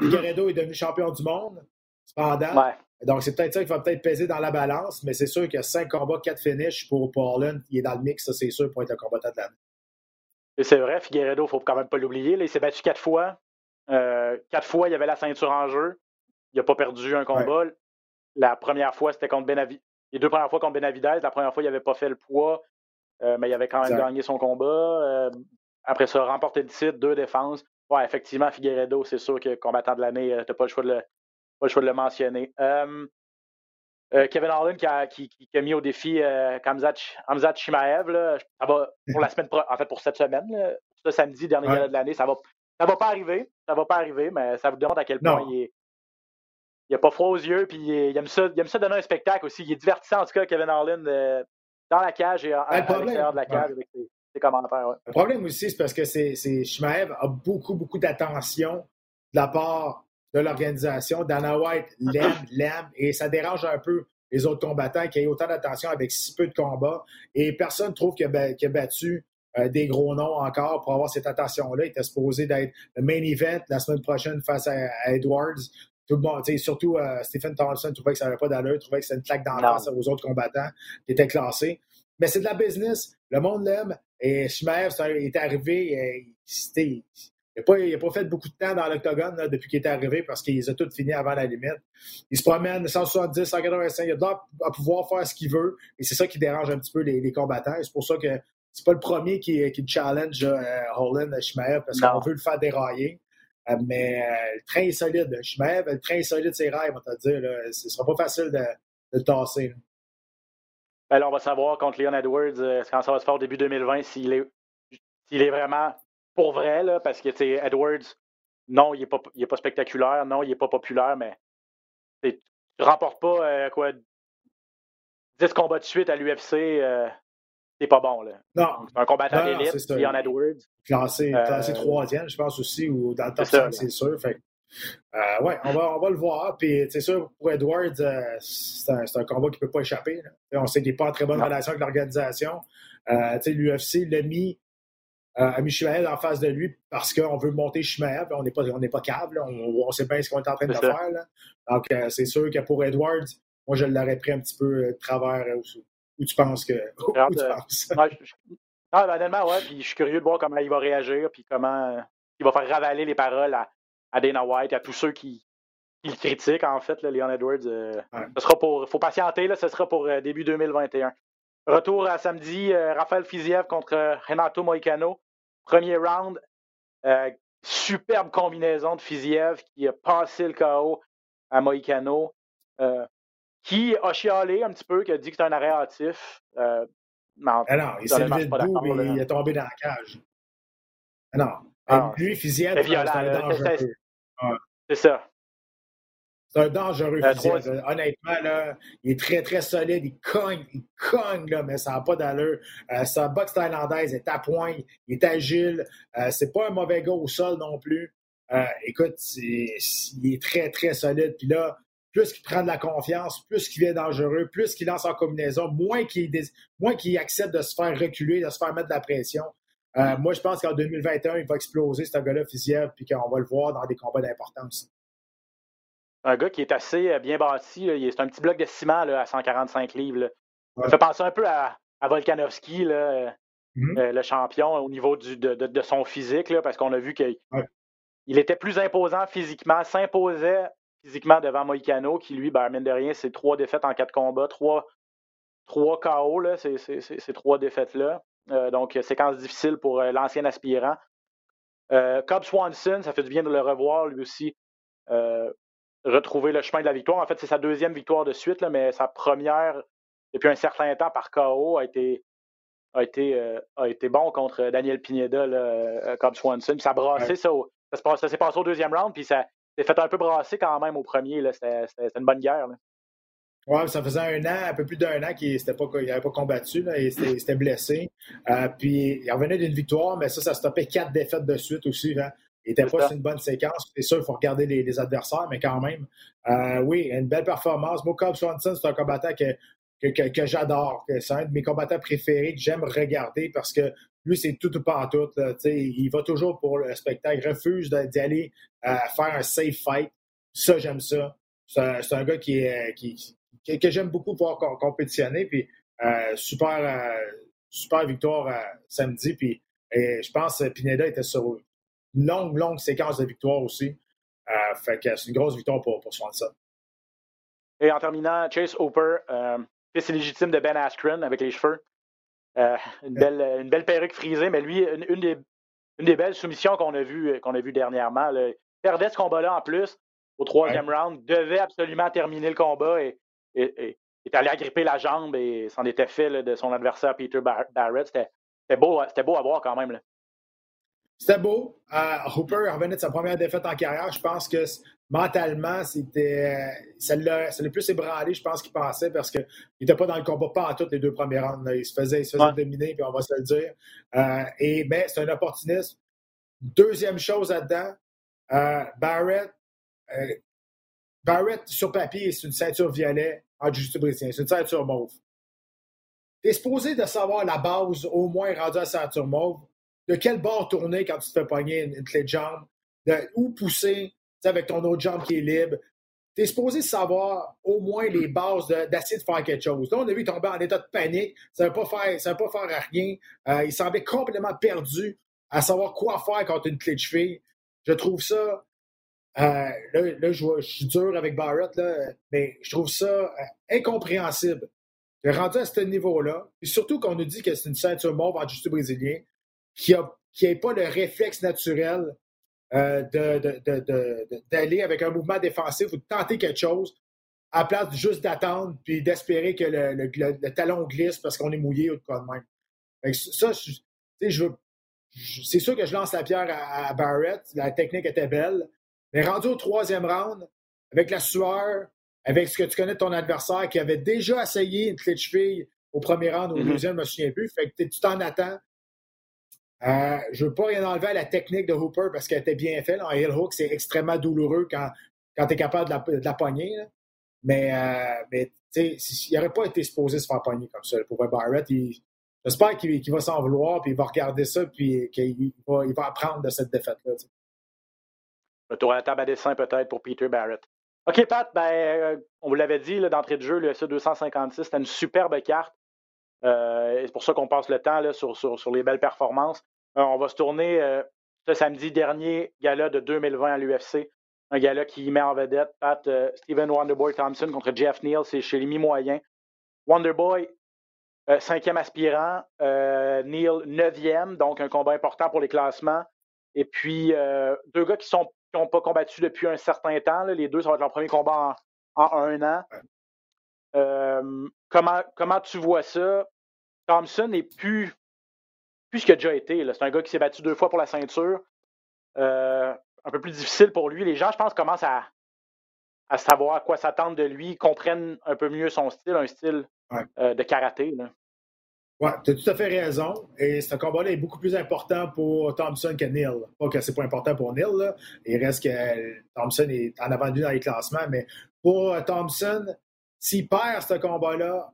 Figueredo est devenu champion du monde, cependant. Donc, c'est peut-être ça qui va peut-être peser dans la balance, mais c'est sûr qu'il y a cinq combats, quatre finishes pour, pour Holland. Il est dans le mix, ça, c'est sûr, pour être un combattant de l'année. Et c'est vrai, Figueredo, il ne faut quand même pas l'oublier. Il s'est battu quatre fois. Euh, quatre fois, il y avait la ceinture en jeu. Il n'a pas perdu un combat. La première fois, c'était contre Benavi les deux premières fois contre Benavidez, la première fois, il n'avait pas fait le poids, euh, mais il avait quand même gagné son combat. Euh, après ça, remporté le titre, deux défenses. Ouais, effectivement, Figueredo, c'est sûr que combattant de l'année, euh, tu n'as pas, le choix de le, pas le choix de le mentionner. Kevin Harlan qui a, qui, a, mis au défi Kamzat, Shimaev, ça va pour la semaine en fait pour cette semaine, ce samedi, dernier ouais. de l'année, ça va, ça va pas arriver. Ça va pas arriver, mais ça vous demande à quel point il est, il n'a pas froid aux yeux, puis il aime, ça, il aime ça donner un spectacle aussi. Il est divertissant, en tout cas, Kevin Harlan, euh, dans la cage et à, l'extérieur de la cage avec ses, commentaires. Le problème aussi, c'est parce que c'est, Shmaev a beaucoup, beaucoup d'attention de la part de l'organisation. Dana White l'aime, <coughs> l'aime, et ça dérange un peu les autres combattants qui aient autant d'attention avec si peu de combats. Et personne trouve qu'il a, battu euh, des gros noms encore pour avoir cette attention-là. Il était supposé d'être le main event la semaine prochaine face à Edwards tout le monde, surtout euh, Stephen Thompson trouvait que ça n'avait pas d'allure, trouvait que c'était une claque dans la face aux autres combattants qui étaient classés. Mais c'est de la business, le monde l'aime. Et Schmer est arrivé, il n'a pas, pas, fait beaucoup de temps dans l'octogone depuis qu'il est arrivé parce qu'ils ont tout fini avant la limite. Il se promène 170, 185, il a l'air à pouvoir faire ce qu'il veut. Et c'est ça qui dérange un petit peu les, combattants. C'est pour ça que c'est pas le premier qui, qui challenge euh, Holland Schmer parce qu'on veut le faire dérailler. Euh, mais euh, le train est solide. Schmev, le train est solide, c'est rare, on va te dire. Là. Ce sera pas facile de, le tasser. Ben on va savoir contre Leon Edwards euh, quand ça va se faire au début 2020 s'il est, s'il est vraiment pour vrai, là, parce que Edwards, non, il n'est pas, pas spectaculaire, non, il n'est pas populaire, mais tu ne remportes pas quoi 10 combats de suite à l'UFC c'est pas bon. Là. Non. un combattant d'élite, Leon Edwards. Classé, classé euh, troisième, je pense aussi, ou dans le top 5, c'est sûr. Fait, euh, ouais, on va, on va le voir. Puis, c'est sûr, pour Edwards, euh, c'est un, un, combat qui ne peut pas échapper. Là. On sait qu'il n'est pas en très bonne relation avec l'organisation. Euh, L'UFC l'a mis a mis Shimaev en face de lui parce qu'on veut monter Shimaev. On n'est pas, on pas câble, on, sait bien ce qu'on est en train de faire. Donc, c'est sûr que pour Edwards, moi, je l'aurais pris un petit peu de travers où, tu penses que. <laughs> Où tu penses. Ah, ben, honnêtement, ouais, puis je suis curieux de voir comment il va réagir, puis comment il va faire ravaler les paroles à, Dana White et à tous ceux qui, le critiquent, en fait, Leon Edwards. Euh, ce sera pour. faut patienter, là, ce sera pour euh, début 2021. Retour à samedi, euh, Raphaël Fiziev contre Renato Moicano. Premier round, superbe combinaison de Fiziev qui a passé le KO à Moicano, qui a chialé un petit peu, qui a dit que c'était un arrêt hâtif. Non, ah non il s'est levé debout, mais il est tombé dans la cage. Ah non. Ah, lui, Fiziev, c'est un dangereux. C'est ça. C'est un dangereux euh, Honnêtement, là, il est très, très solide. Il cogne, il cogne, là, mais ça n'a pas d'allure. Euh, sa boxe thaïlandaise est à point, il est agile. Euh, c'est pas un mauvais gars au sol non plus. Euh, écoute, il est très, très solide. Puis là, plus qu'il prend de la confiance, plus qu'il devient dangereux, plus qu'il lance en combinaison, moins qu'il accepte de se faire reculer, de se faire mettre de la pression. Euh, moi, je pense qu'en 2021, il va exploser, ce gars-là, Fiziev, puis qu'on va le voir dans des combats d'importance. Un gars qui est assez euh, bien bâti. C'est un petit bloc de ciment à 145 livres. Ça fait penser un peu à, Volkanovski, mm-hmm. euh, le champion, au niveau de, son physique, parce qu'on a vu qu'il était plus imposant physiquement, s'imposait physiquement devant Moïcano, qui lui, ben, mine de rien, c'est trois défaites en quatre combats, trois, trois KO, là, ces, trois défaites-là. Euh, donc, séquence difficile pour euh, l'ancien aspirant. Euh, Cobb Swanson, ça fait du bien de le revoir, lui aussi, retrouver le chemin de la victoire. En fait, c'est sa deuxième victoire de suite, là, mais sa première, depuis un certain temps, par KO, a été, a été, a été bon contre Daniel Pineda, là, Cobb Swanson. ça a brassé ça, ça s'est passé au deuxième round, puis ça, s'est fait un peu brasser quand même au premier. C'était une bonne guerre. Oui, ça faisait un an, un peu plus d'un an qu'il n'avait pas combattu. Là, il s'était blessé. Euh, puis il revenait d'une victoire, mais ça, ça stoppait quatre défaites de suite aussi. Hein. Il n'était pas sur une bonne séquence. C'est sûr, il faut regarder les, adversaires, mais quand même. Euh, oui, une belle performance. Moi, Cobb Swanson, c'est un combattant que, que, que j'adore. C'est un de mes combattants préférés que j'aime regarder parce que lui, c'est tout ou pas en tout. il va toujours pour le spectacle. Il refuse d'aller euh, faire un safe fight. Ça, j'aime ça. C'est un, gars qui est, qui, que j'aime beaucoup voir compétitionner. Puis, euh, super, euh, super victoire samedi. Puis, je pense que Pineda était sur une longue, longue séquence de victoire aussi. fait que c'est une grosse victoire pour, pour Swanson. Et en terminant, Chase Hooper, fils légitime de Ben Askren avec les cheveux. Euh, une, belle, une belle perruque frisée, mais lui, une, des, une des belles soumissions qu'on a vues qu'on a vu dernièrement. Il perdait ce combat-là en plus au troisième round, devait absolument terminer le combat et, et, est allé agripper la jambe et s'en était fait de son adversaire Peter Barrett. C'était beau, beau à voir quand même. C'était beau. Euh, Hooper revenait de sa première défaite en carrière. Je pense que mentalement, c'était ça l'a plus ébranlé, je pense, qu'il pensait parce qu'il n'était pas dans le combat pas en toutes les deux premières rounds. Il se faisait, il se faisait dominer, puis on va se le dire. Euh, et ben, c'est un opportuniste. Deuxième chose là-dedans, euh, Barrett, Barrett, sur papier, c'est une ceinture violet en jiu brésilien. C'est une ceinture mauve. Tu es supposé de savoir la base, au moins rendu à la ceinture mauve de quel bord tourner quand tu te fais pogner une, clé de jambe, de où pousser avec ton autre jambe qui est libre? Tu es supposé savoir au moins les bases d'essayer de, faire quelque chose. Là, on a vu tomber en état de panique. Ça ne va pas faire, à rien. Euh, il semblait complètement perdu à savoir quoi faire contre une clé de cheville. Je trouve ça. Euh, là, je, suis dur avec Barrett, là, mais je trouve ça euh, incompréhensible. Rendu à ce niveau-là, et surtout qu'on nous dit que c'est une ceinture mauve en juste brésilien, qui qui pas le réflexe naturel euh, d'aller avec un mouvement défensif ou de tenter quelque chose à place juste d'attendre puis d'espérer que le, talon glisse parce qu'on est mouillé ou de quoi de même. ça, je, c'est sûr que je lance la pierre à, Barrett. La technique était belle. Mais rendu au troisième round, avec la sueur, avec ce que tu connais de ton adversaire qui avait déjà essayé une clé de cheville au premier round ou au mm-hmm. deuxième, je ne me souviens plus. Fait que tu t'en attends. Euh, je ne veux pas rien enlever à la technique de Hooper parce qu'elle était bien faite. En heel hook, c'est extrêmement douloureux quand, quand tu es capable de la, pogner. Mais, euh, il n'aurait pas été supposé se faire pogner comme ça. Pour Barrett, j'espère qu'il va s'en vouloir, puis il va regarder ça, puis qu'il va, il va apprendre de cette défaite-là. Le tour à la table à dessin peut-être pour Peter Barrett. OK, Pat, ben, euh, on vous l'avait dit d'entrée de jeu, le SE 256, c'était une superbe carte. C'est pour ça qu'on passe le temps sur, sur, les belles performances. Euh, on va se tourner ce samedi dernier, gala de 2020 à l'UFC. Un gala qui met en vedette Pat Steven Wonderboy Thompson contre Jeff Neal, c'est chez les mi-moyens. Wonderboy, cinquième aspirant, Neal neuvième, donc un combat important pour les classements. Et puis, deux gars qui n'ont pas combattu depuis un certain temps. Les deux, ça va être leur premier combat en, un an. Euh, comment, comment tu vois ça? Thompson n'est plus, plus ce qu'il a déjà été. C'est un gars qui s'est battu deux fois pour la ceinture. Euh, un peu plus difficile pour lui. Les gens, je pense, commencent à, à savoir à quoi s'attendre de lui, comprennent un peu mieux son style, un style euh, de karaté. Oui, tu as tout à fait raison. Et ce combat-là est beaucoup plus important pour Thompson que Neil. Pas que c'est pas important pour Neil. Là. Il reste que Thompson est en avant de lui dans les classements. Mais pour Thompson, s'il perd ce combat-là,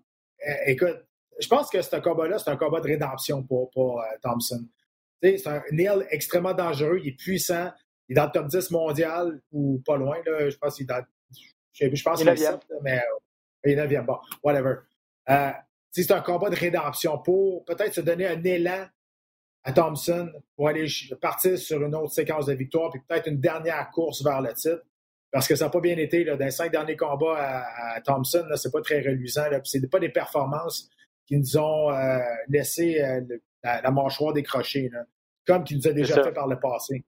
écoute, je pense que ce combat-là, c'est un combat de rédemption pour, pour euh, Thompson. C'est un Neil extrêmement dangereux, il est puissant, il est dans le top 10 mondial ou pas loin. Là. Je pense qu'il est dans. Je, pense qu'il est mais il est 9e. Bon, whatever c'est un combat de rédemption pour peut-être se donner un élan à Thompson pour aller partir sur une autre séquence de victoire, puis peut-être une dernière course vers le titre. Parce que ça n'a pas bien été. Là, dans les cinq derniers combats à, Thompson, ce n'est pas très reluisant. Ce n'est pas des performances qui nous ont euh, laissé euh, la, mâchoire décrochée, comme qu'il nous a déjà fait par le passé.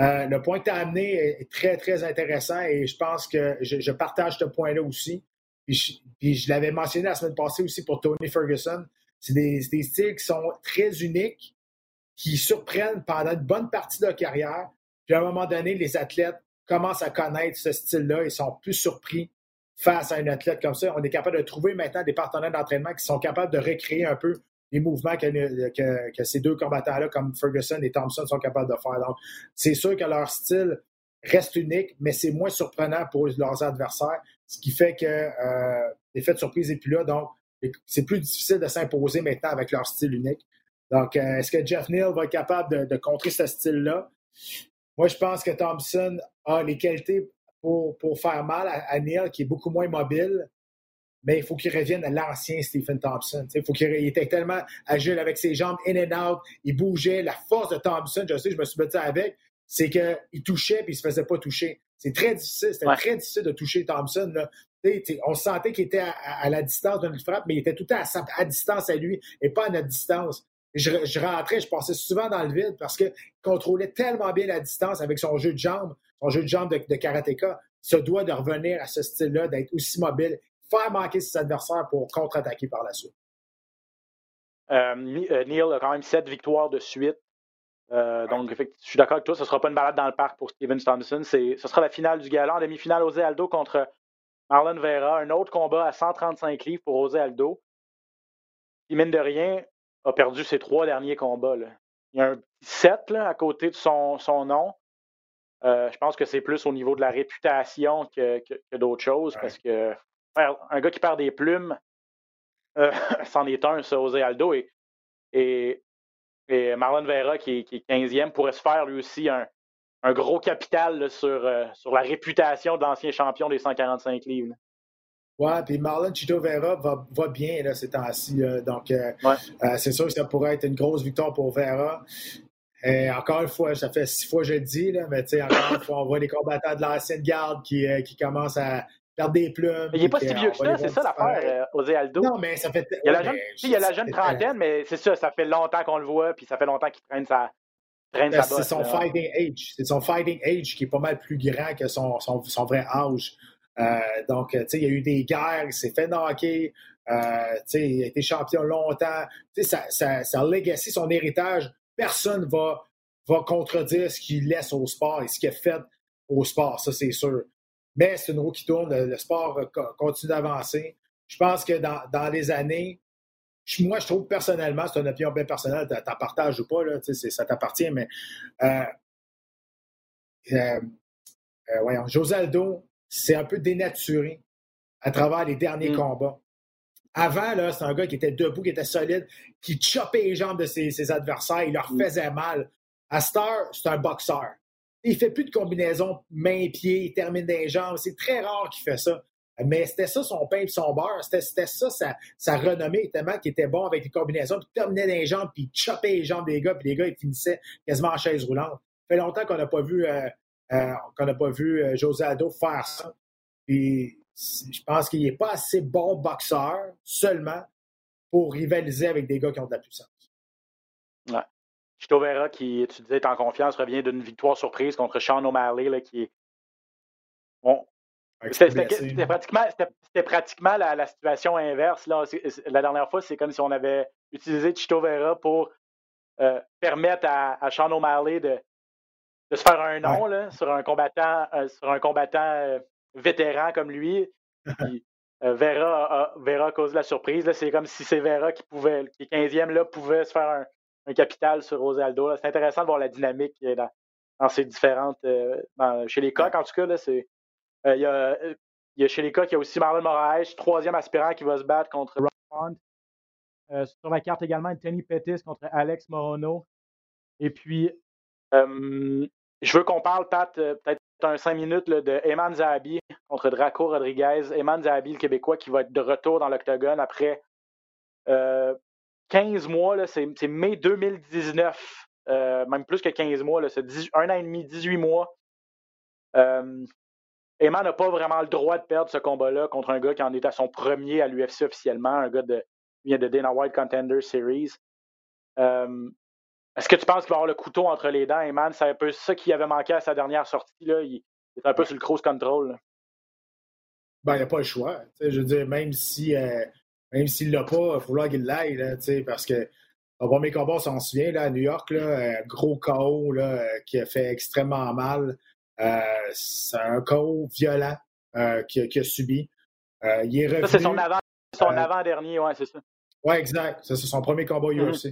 Euh, le point que tu as amené est très, très intéressant et je pense que je partage ce point-là aussi. Puis je, l'avais mentionné la semaine passée aussi pour Tony Ferguson. C'est des, styles qui sont très uniques, qui surprennent pendant une bonne partie de leur carrière. Puis à un moment donné, les athlètes commencent à connaître ce style-là et sont plus surpris face à un athlète comme ça. On est capable de trouver maintenant des partenaires d'entraînement qui sont capables de recréer un peu les mouvements que, ces deux combattants-là, comme Ferguson et Thompson, sont capables de faire. Donc, c'est sûr que leur style reste unique, mais c'est moins surprenant pour leurs adversaires, ce qui fait que euh, l'effet de surprise n'est plus là. Donc, c'est plus difficile de s'imposer maintenant avec leur style unique. Donc, euh, est-ce que Jeff Neal va être capable de, contrer ce style-là? Moi, je pense que Thompson a les qualités pour, pour faire mal à, Neal, qui est beaucoup moins mobile, mais il faut qu'il revienne à l'ancien Stephen Thompson. il faut qu'il était tellement agile avec ses jambes in and out, il bougeait. La force de Thompson, je sais, je me suis battu avec, c'est qu'il touchait puis il se faisait pas toucher. C'est très difficile. C'était très difficile de toucher Thompson. Là. on sentait qu'il était à, la distance notre frappe, mais il était tout le temps à, distance à lui et pas à notre distance. Je, rentrais, je passais souvent dans le vide parce qu'il contrôlait tellement bien la distance avec son jeu de jambes, son jeu de jambes de, de karatéka. Se doit de revenir à ce style-là, d'être aussi mobile, faire manquer ses adversaires pour contre-attaquer par la suite. Euh, euh, Neil a quand même sept victoires de suite. Euh, donc, je suis d'accord avec toi, ce ne sera pas une balade dans le parc pour Steven Thompson. Ce sera la finale du galant, en demi-finale José Aldo contre Marlon Vera, un autre combat à 135 livres pour José Aldo. Qui, mine de rien, a perdu ses trois derniers combats. Il y a un 7 à côté de son, nom. Euh, je pense que c'est plus au niveau de la réputation que, d'autres choses, parce que un gars qui perd des plumes, euh, <laughs> c'en est un, ça, José Aldo. et et Marlon Vera, qui est, 15e, pourrait se faire lui aussi un, gros capital sur, euh, sur la réputation de l'ancien champion des 145 livres. Oui, puis Marlon Chito Vera va, bien là, ces temps-ci. donc, euh, euh, c'est sûr que ça pourrait être une grosse victoire pour Vera. Et encore une fois, ça fait six fois que je le dis, là, mais encore une fois, on voit des combattants de l'ancienne garde qui, qui commencent à, des plumes. il n'est pas si vieux que ça, c'est ça l'affaire, euh, Aldo. Non, mais ça fait. Il y a la jeune, il y a la jeune trentaine, mais c'est ça, ça fait longtemps qu'on le voit, puis ça fait longtemps qu'il traîne sa. Traîne sa c'est son fighting age. C'est son fighting age qui est pas mal plus grand que son, son, son vrai âge. Euh, donc, tu sais, il y a eu des guerres, il s'est fait knocker, euh, il a été champion longtemps. Tu sais, sa, legacy, son héritage, personne va, va contredire ce qu'il laisse au sport et ce qu'il a fait au sport, ça c'est sûr. Mais c'est une roue qui tourne, le, sport continue d'avancer. Je pense que dans, les années, moi, je trouve personnellement, c'est une opinion bien personnelle, tu t'en partages ou pas, là, ça t'appartient, mais euh, voyons, José Aldo, c'est un peu dénaturé à travers les derniers mm. combats. Avant, là, c'est un gars qui était debout, qui était solide, qui chopait les jambes de ses, adversaires, il leur mm. faisait mal. À Star, c'est un boxeur. Il fait plus de combinaison main-pied, il termine des jambes. C'est très rare qu'il fait ça. Mais c'était ça son pain et son beurre. C'était ça sa, sa renommée, tellement qu'il était bon avec les combinaisons, puis il terminait des jambes, puis il chopait les jambes des gars, puis les gars, ils finissaient quasiment en chaise roulante. Ça fait longtemps qu'on n'a pas vu, euh, qu'on n'a pas vu euh, José Aldo faire ça. Puis je pense qu'il n'est pas assez bon boxeur seulement pour rivaliser avec des gars qui ont de la puissance. Ouais. Chito Vera, qui, tu disais, est en confiance, revient d'une victoire surprise contre Sean O'Malley, là, qui est. Bon. C'était pratiquement, pratiquement la, situation inverse. Là. La dernière fois, c'est comme si on avait utilisé Chito Vera pour euh, permettre à, à, Sean O'Malley de, de, se faire un nom là, sur un combattant, euh, sur un combattant euh, vétéran comme lui. <laughs> Vera, a, Vera cause la surprise. C'est comme si c'est Vera qui pouvait, qui est 15e, là, pouvait se faire un, un capital sur Rosaldo. C'est intéressant de voir la dynamique dans, dans ces différentes. Euh, chez les coqs, en tout cas, c'est. Euh, il, y a, il y a chez les coqs, il y a aussi Marlon Moraes, troisième aspirant qui va se battre contre Ron euh, sur la carte également, Anthony Pettis contre Alex Morono. Et puis, je veux qu'on parle, Pat, peut-être un cinq minutes de Eman Zahabi contre Draco Rodriguez. Eman Zahabi, le Québécois, qui va être de retour dans l'octogone après 15 mois, c'est mai 2019, euh, même plus que 15 mois, c'est un an et demi, 18 mois. Euh, Eman n'a pas vraiment le droit de perdre ce combat-là contre un gars qui en est à son premier à l'UFC officiellement, un gars de, qui vient de Dana White Contender Series. Euh, est-ce que tu penses qu'il va avoir le couteau entre les dents, Eman? C'est un peu ça qui avait manqué à sa dernière sortie. Là. Il, est un peu sur le cruise control. Ben, il n'y a pas le choix. Je veux dire, même si euh, même s'il ne l'a pas, il falloir qu'il l'aille, parce que le premier combat, on s'en souvient, là, à New York, là, euh, gros KO là, euh, qui a fait extrêmement mal. Euh, c'est un KO violent qu'il a, subi. il est revenu, ça, c'est son, avant, son avant-dernier, ouais, c'est ça. Oui, exact. c'est son premier combat UFC.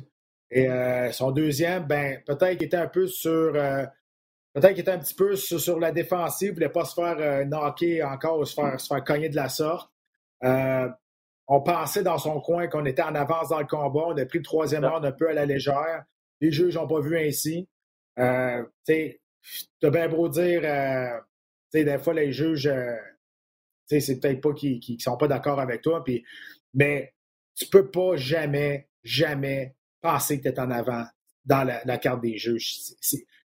Et son deuxième, ben, peut-être qu'il était un peu sur. peut-être qu'il était un petit peu sur, la défensive, il ne voulait pas se faire knocker encore ou se faire, se faire cogner de la sorte on pensait dans son coin qu'on était en avance dans le combat. On a pris le troisième round un peu à la légère. Les juges n'ont pas vu ainsi. Euh, tu as bien beau dire, euh, des fois, les juges, euh, c'est peut-être pas qu'ils ne sont pas d'accord avec toi, puis, mais tu peux pas jamais, jamais penser que tu es en avant dans la, carte des juges.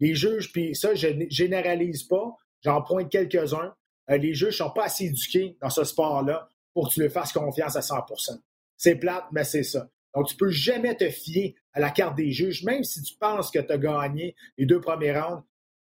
les juges, puis ça, je généralise pas, j'en pointe quelques-uns. Euh, les juges sont pas assez éduqués dans ce sport-là pour que tu lui fasses confiance à 100% C'est plate, mais c'est ça. Donc, tu peux jamais te fier à la carte des juges, même si tu penses que tu as gagné les deux premiers rounds.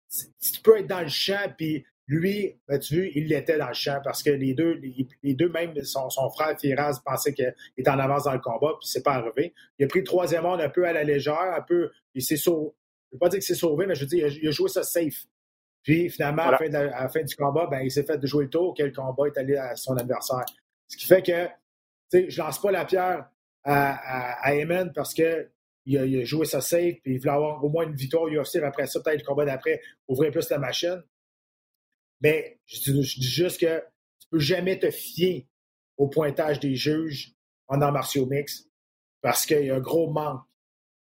Tu peux être dans le champ, puis lui, ben, tu vois, il l'était dans le champ parce que les deux, les, deux même, son, frère Firaz pensait qu'il était en avance dans le combat, puis c'est pas arrivé. Il a pris le troisième round un peu à la légère, un peu, il s'est sauvé. Je ne veux pas dire qu'il s'est sauvé, mais je veux dire, il a joué ça safe. Puis finalement, à, la fin du combat, ben, il s'est fait de jouer le tour, quel combat est allé à son adversaire. Ce qui fait que je lance pas la pierre à, à, Eamon parce qu'il a, a, joué sa safe et il voulait avoir au moins une victoire UFC. Après ça, peut-être le combat d'après, ouvrir plus la machine. Mais je, dis juste que tu peux jamais te fier au pointage des juges en arts martiaux mix parce qu'il y a un gros manque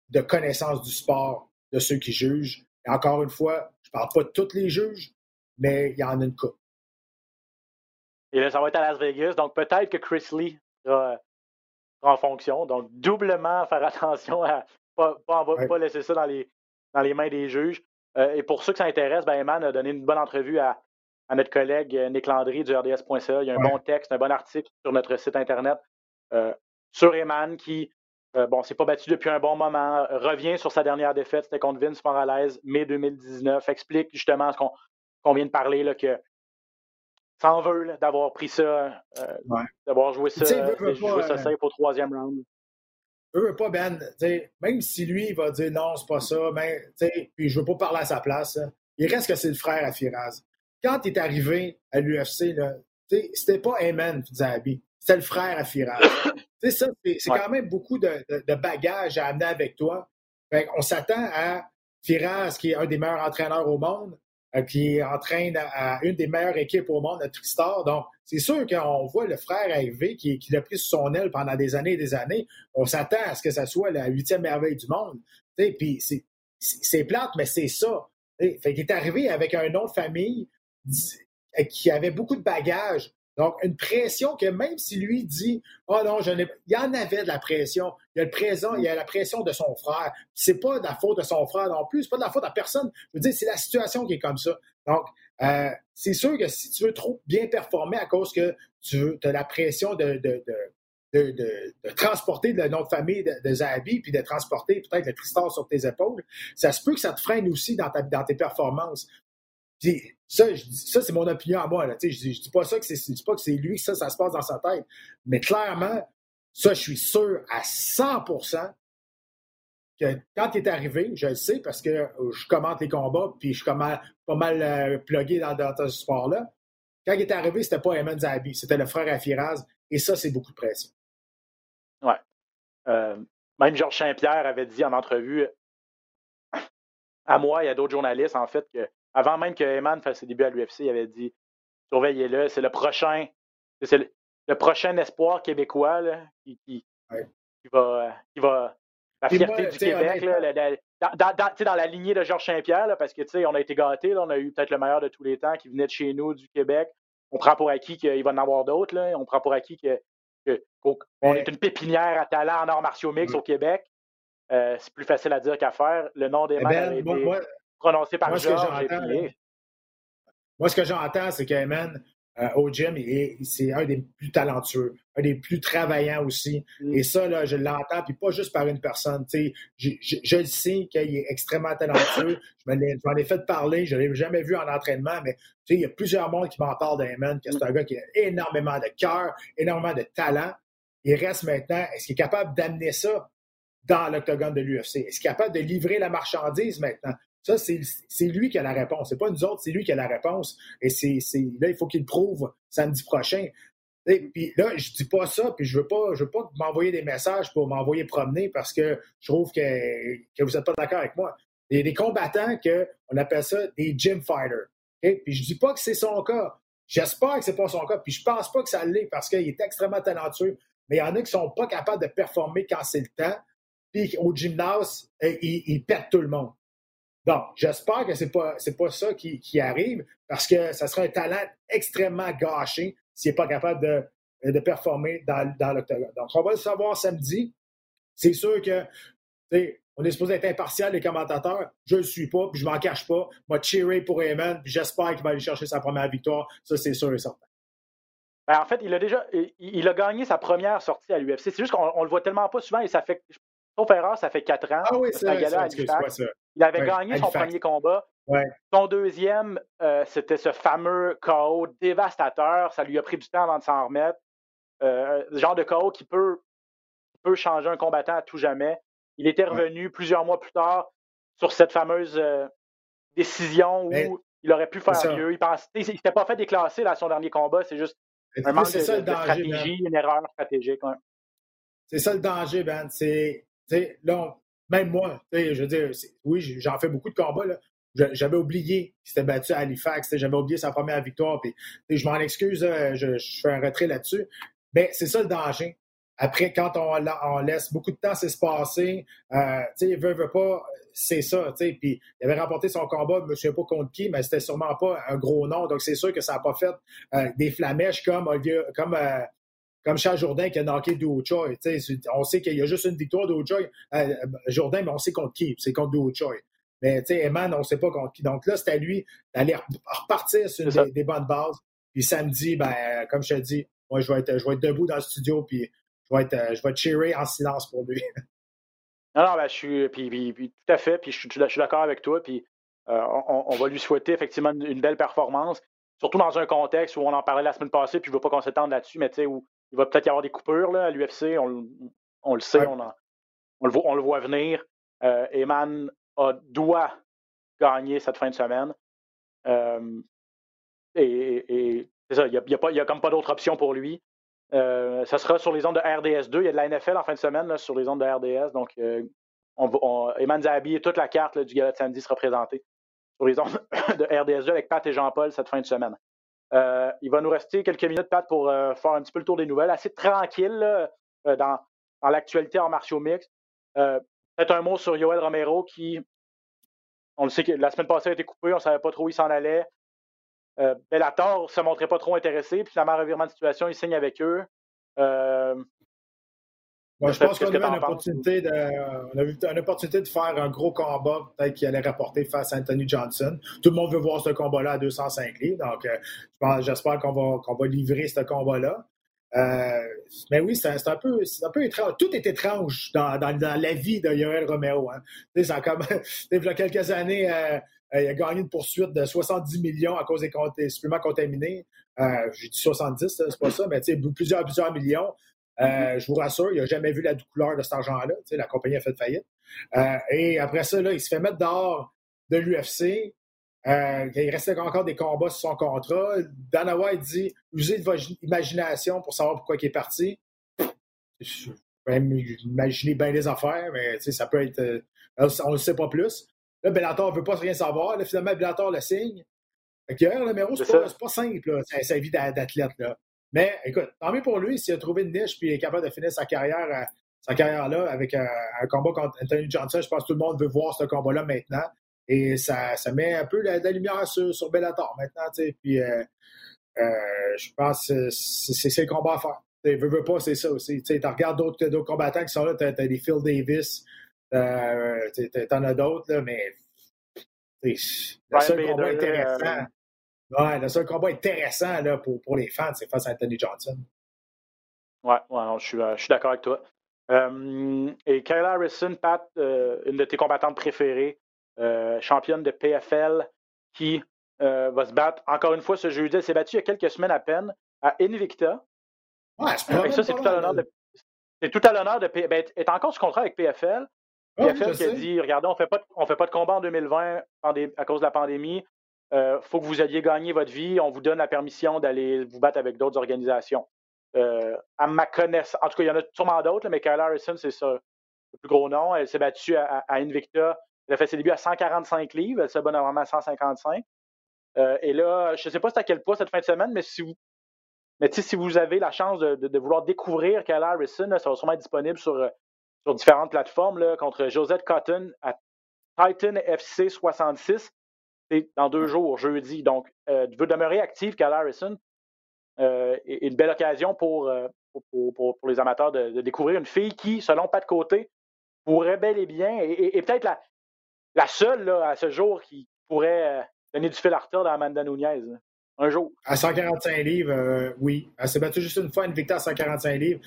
de connaissance du sport de ceux qui jugent. Et encore une fois, je parle pas de tous les juges, mais il y en a une couple. Et là, ça va être à Las Vegas. Donc, peut-être que Chris Lee sera, en fonction. Donc, doublement faire attention à ne pas, pas, laisser ça dans les, dans les mains des juges. Euh, et pour ceux que ça intéresse, ben, Eman a donné une bonne entrevue à, à notre collègue euh, Nick Landry du RDS.ca. Il y a un bon texte, un bon article sur notre site Internet euh, sur Eman qui, bon, s'est pas battu depuis un bon moment, revient sur sa dernière défaite, c'était contre Vince Morales, mai 2019, explique justement ce qu'on vient de parler, là, que s'en veut d'avoir pris ça, euh, d'avoir joué ça, joué ça safe au troisième round. Je veux pas, Ben, même si lui, il va dire non, c'est pas ça, mais, puis je veux pas parler à sa place, il reste que c'est le frère à Firaz. Quand il est arrivé à l'UFC, c'était pas Amen Zabi, c'était le frère à Firaz. <coughs> ça, c'est quand même beaucoup de, de, bagages à amener avec toi. on s'attend à Firaz, qui est un des meilleurs entraîneurs au monde, qui entraîne à, une des meilleures équipes au monde, à Tristar. Donc, c'est sûr qu'on voit le frère arriver qui, qui l'a pris sous son aile pendant des années et des années. On s'attend à ce que ça soit la huitième merveille du monde. Puis c'est plate, mais c'est ça. Fait qu'il est arrivé avec un nom de famille qui avait beaucoup de bagages. Donc, une pression que même si lui dit Oh non, je il y en avait de la pression. Il y a le présent, il y a la pression de son frère. C'est pas de la faute de son frère non plus, c'est pas de la faute de personne. Je veux dire, c'est la situation qui est comme ça. Donc, euh, c'est sûr que si tu veux trop bien performer à cause que tu as la pression de, de, de, transporter le nom de famille de, Zabi, puis de transporter peut-être le Tristan sur tes épaules, ça se peut que ça te freine aussi dans, ta, dans tes performances. Ça, ça c'est mon opinion à moi. Là. Je ne dis, pas ça que c'est, dis pas que c'est lui que ça, ça se passe dans sa tête. Mais clairement, ça, je suis sûr à 100% que quand il est arrivé, je le sais parce que je commente les combats, puis je suis pas mal euh, plugué dans, dans, ce sport-là. Quand il est arrivé, c'était pas Eman Zabi, c'était le frère Afiraz. Et ça, c'est beaucoup de pression. Ouais. Euh, même Georges Saint-Pierre avait dit en entrevue à moi et à d'autres journalistes, en fait, que avant même que Eman fasse ses débuts à l'UFC, il avait dit surveillez-le, c'est le prochain, c'est le, prochain espoir québécois qui, va, qui va la fierté du Québec. dans, la lignée de Georges Saint-Pierre, parce que on a été gâtés, on a eu peut-être le meilleur de tous les temps qui venait de chez nous, du Québec. On prend pour acquis qu'il va en avoir d'autres. On prend pour acquis qu'on est une pépinière à talent en arts martiaux mix au Québec. Euh, c'est plus facile à dire qu'à faire. Le nom des eh ben, prononcé par Georges. Moi, ce que j'entends, c'est qu'Eman, euh, au gym, c'est un des plus talentueux, un des plus travaillants aussi. Mm. Et ça, là, je l'entends, puis pas juste par une personne. Je, je, je, le sais qu'il est extrêmement talentueux. <coughs> je m'en ai, fait parler, je ne l'ai jamais vu en entraînement, mais il y a plusieurs mondes qui m'en parlent d'Ayman, que c'est un gars qui a énormément de cœur, énormément de talent. Il reste maintenant, est-ce qu'il est capable d'amener ça dans l'octogone de l'UFC? Est-ce qu'il est capable de livrer la marchandise maintenant? Ça, c'est lui qui a la réponse. C'est pas nous autres, c'est lui qui a la réponse. Et là, il faut qu'il prouve samedi prochain. Et puis là, je dis pas ça, puis je veux pas, je veux pas m'envoyer des messages pour m'envoyer promener parce que je trouve que, que vous n'êtes pas d'accord avec moi. Il y a des combattants que on appelle ça des gym fighters. Puis je dis pas que c'est son cas. J'espère que c'est pas son cas, puis je pense pas que ça l'est parce qu'il est extrêmement talentueux. Mais il y en a qui sont pas capables de performer quand c'est le temps, puis au gymnase, euh, ils, ils pètent tout le monde. Donc, j'espère que ce n'est pas, pas ça qui, arrive parce que ça serait un talent extrêmement gâché s'il n'est pas capable de, de performer dans, dans l'octogone. Donc, on va le savoir samedi. C'est sûr que on est supposé être impartial, les commentateurs. Je ne le suis pas, puis je m'en cache pas. Moi, cheerer pour Eamon, puis j'espère qu'il va aller chercher sa première victoire. Ça, c'est sûr et certain. Ben, en fait, il a déjà il, a gagné sa première sortie à l'UFC. C'est juste qu'on le voit tellement pas souvent et ça fait, sauf erreur, ça fait quatre ans. Ah oui, c'est ça. Il avait gagné son premier combat. Son deuxième, euh, c'était ce fameux KO dévastateur. Ça lui a pris du temps avant de s'en remettre. Euh, ce genre de KO qui peut, peut changer un combattant à tout jamais. Il était revenu plusieurs mois plus tard sur cette fameuse euh, décision où il aurait pu faire mieux. Il ne s'était pas fait déclasser à son dernier combat. C'est juste un manque de, stratégie, une erreur stratégique. C'est ça le danger, Ben. C'est, là, même moi, je veux dire, oui, j'en fais beaucoup de combats. J'avais oublié qu'il s'était battu à Halifax. J'avais oublié sa première victoire. Je m'en excuse, je, fais un retrait là-dessus. Mais c'est ça le danger. Après, quand on, laisse beaucoup de temps s'espacer, euh, tu sais, veut, veut pas, c'est ça, il avait remporté son combat, je me souviens pas contre qui, mais c'était sûrement pas un gros nom. Donc, c'est sûr que ça n'a pas fait euh, des flamèches comme, comme euh, comme Charles Jourdain qui a knocké Do Choi. On sait qu'il y a juste une victoire de Choi. Euh, Jourdain, mais on sait contre qui. C'est contre Do Choi. Mais Eman, on ne sait pas contre qui. Donc là, c'est à lui d'aller repartir sur des, bonnes bases. Puis samedi, ben, comme je te dis, moi, je vais être, je vais être debout dans le studio, puis je vais être, euh, je vais cheerer en silence pour lui. <laughs> Non, non, ben, je suis puis, tout à fait, puis je, je suis d'accord avec toi, puis euh, on, va lui souhaiter effectivement une, belle performance, surtout dans un contexte où on en parlait la semaine passée, puis je ne veux pas qu'on s'étende là-dessus, mais tu sais, où il va peut-être y avoir des coupures là, à l'UFC. On, le sait, on, le voit, on, le voit, venir. Euh, Eman doit gagner cette fin de semaine. Euh, et, c'est ça, il n'y a, y a, comme pas d'autre option pour lui. Euh, ça sera sur les ondes de RDS2. Il y a de la NFL en fin de semaine sur les ondes de RDS. Donc, on, Eman Zabi et toute la carte du gala de samedi sera présentée sur les ondes <coughs> de RDS2 avec Pat et Jean-Paul cette fin de semaine. Euh, il va nous rester quelques minutes, Pat, pour euh, faire un petit peu le tour des nouvelles. Assez tranquille euh, dans, dans l'actualité en martiaux mix. Peut-être un mot sur Yoel Romero qui, on le sait que la semaine passée a été coupé, on ne savait pas trop où il s'en allait. Bellator ne se montrait pas trop intéressé, puis finalement, revirement de situation, il signe avec eux. Je pense qu'on a, une opportunité de, on a eu une opportunité de faire un gros combat, peut-être qui allait rapporter face à Anthony Johnson. Tout le monde veut voir ce combat-là à 205 livres, donc euh, j'espère qu'on va, qu'on va livrer ce combat-là. Euh, mais oui, c'est un, peu, un peu étrange. Tout est étrange dans, dans, dans la vie de Yoel Romero. Hein. Ça, comme, <laughs> il y a quelques années, euh, il a gagné une poursuite de 70 millions à cause des suppléments contaminés. J'ai dit 70, c'est pas ça, mais plusieurs, plusieurs millions. Euh, je vous rassure, il n'a jamais vu la couleur de cet argent-là. La compagnie a fait faillite. Euh, et après ça, là, il se fait mettre dehors de l'UFC. Euh, il restait encore des combats sur son contrat. Dana White dit usez de votre imagination pour savoir pourquoi il est parti. Je peux même imaginer bien les affaires, mais ça peut être. on ne le sait pas plus. Là, Bellator ne veut pas rien savoir. Là, finalement, Bellator le signe. Fait que, le numéro, c'est pas, pas, simple, sa vie d'athlète. Mais écoute, tant mieux pour lui s'il a trouvé une niche et est capable de finir sa carrière, euh, sa carrière-là avec un, combat contre Anthony Johnson. Je pense que tout le monde veut voir ce combat-là maintenant. Et ça, ça met un peu la, lumière sur, sur Bellator maintenant. Puis euh, euh, je pense que c'est le combat à faire. Tu veux, veux pas, c'est ça aussi. Tu regardes d'autres combattants qui sont là, tu as, des Phil Davis, tu en as d'autres, mais le seul combat intéressant. Ouais, le seul combat intéressant là, pour, pour les fans, c'est face à Anthony Johnson. Ouais, ouais je suis, euh, je suis d'accord avec toi. Euh, et Kayla Harrison, Pat, euh, une de tes combattantes préférées, championne de PFL, qui va se battre encore une fois ce jeudi. Elle s'est battue il y a quelques semaines à peine à Invicta. Ouais, c'est ça, c'est tout, à l'honneur de. C'est tout à l'honneur de. PFL. Ben, est encore sous contrat avec PFL. PFL qui a dit regardez, on ne fait pas de combat en 2020 à cause de la pandémie. Euh, faut que vous ayez gagné votre vie. On vous donne la permission d'aller vous battre avec d'autres organisations. Euh, à ma connaissance, en tout cas, il y en a sûrement d'autres, mais Kyle Harrison, c'est le plus gros nom. Elle s'est battue à, Invicta. Elle a fait ses débuts à 145 livres. Elle se bat normalement à 155. Euh, et là, je ne sais pas c'est à quel poids cette fin de semaine, mais si vous, mais si vous avez la chance de, vouloir découvrir Kyle Harrison, ça va sûrement être disponible sur, différentes plateformes contre Josette Cotton à Titan FC 66 dans deux jours, jeudi. Donc, euh, veut demeurer active, Cal Harrison. Euh, et, une belle occasion pour, euh, pour, pour, les amateurs de, découvrir une fille qui, selon Pat Côté, pourrait bel et bien, et, peut-être la, la seule là, à ce jour qui pourrait euh, donner du fil à retard à Amanda Nunez. Un jour. À 145 livres, oui. Elle s'est battue juste une fois, une victoire à 145 livres.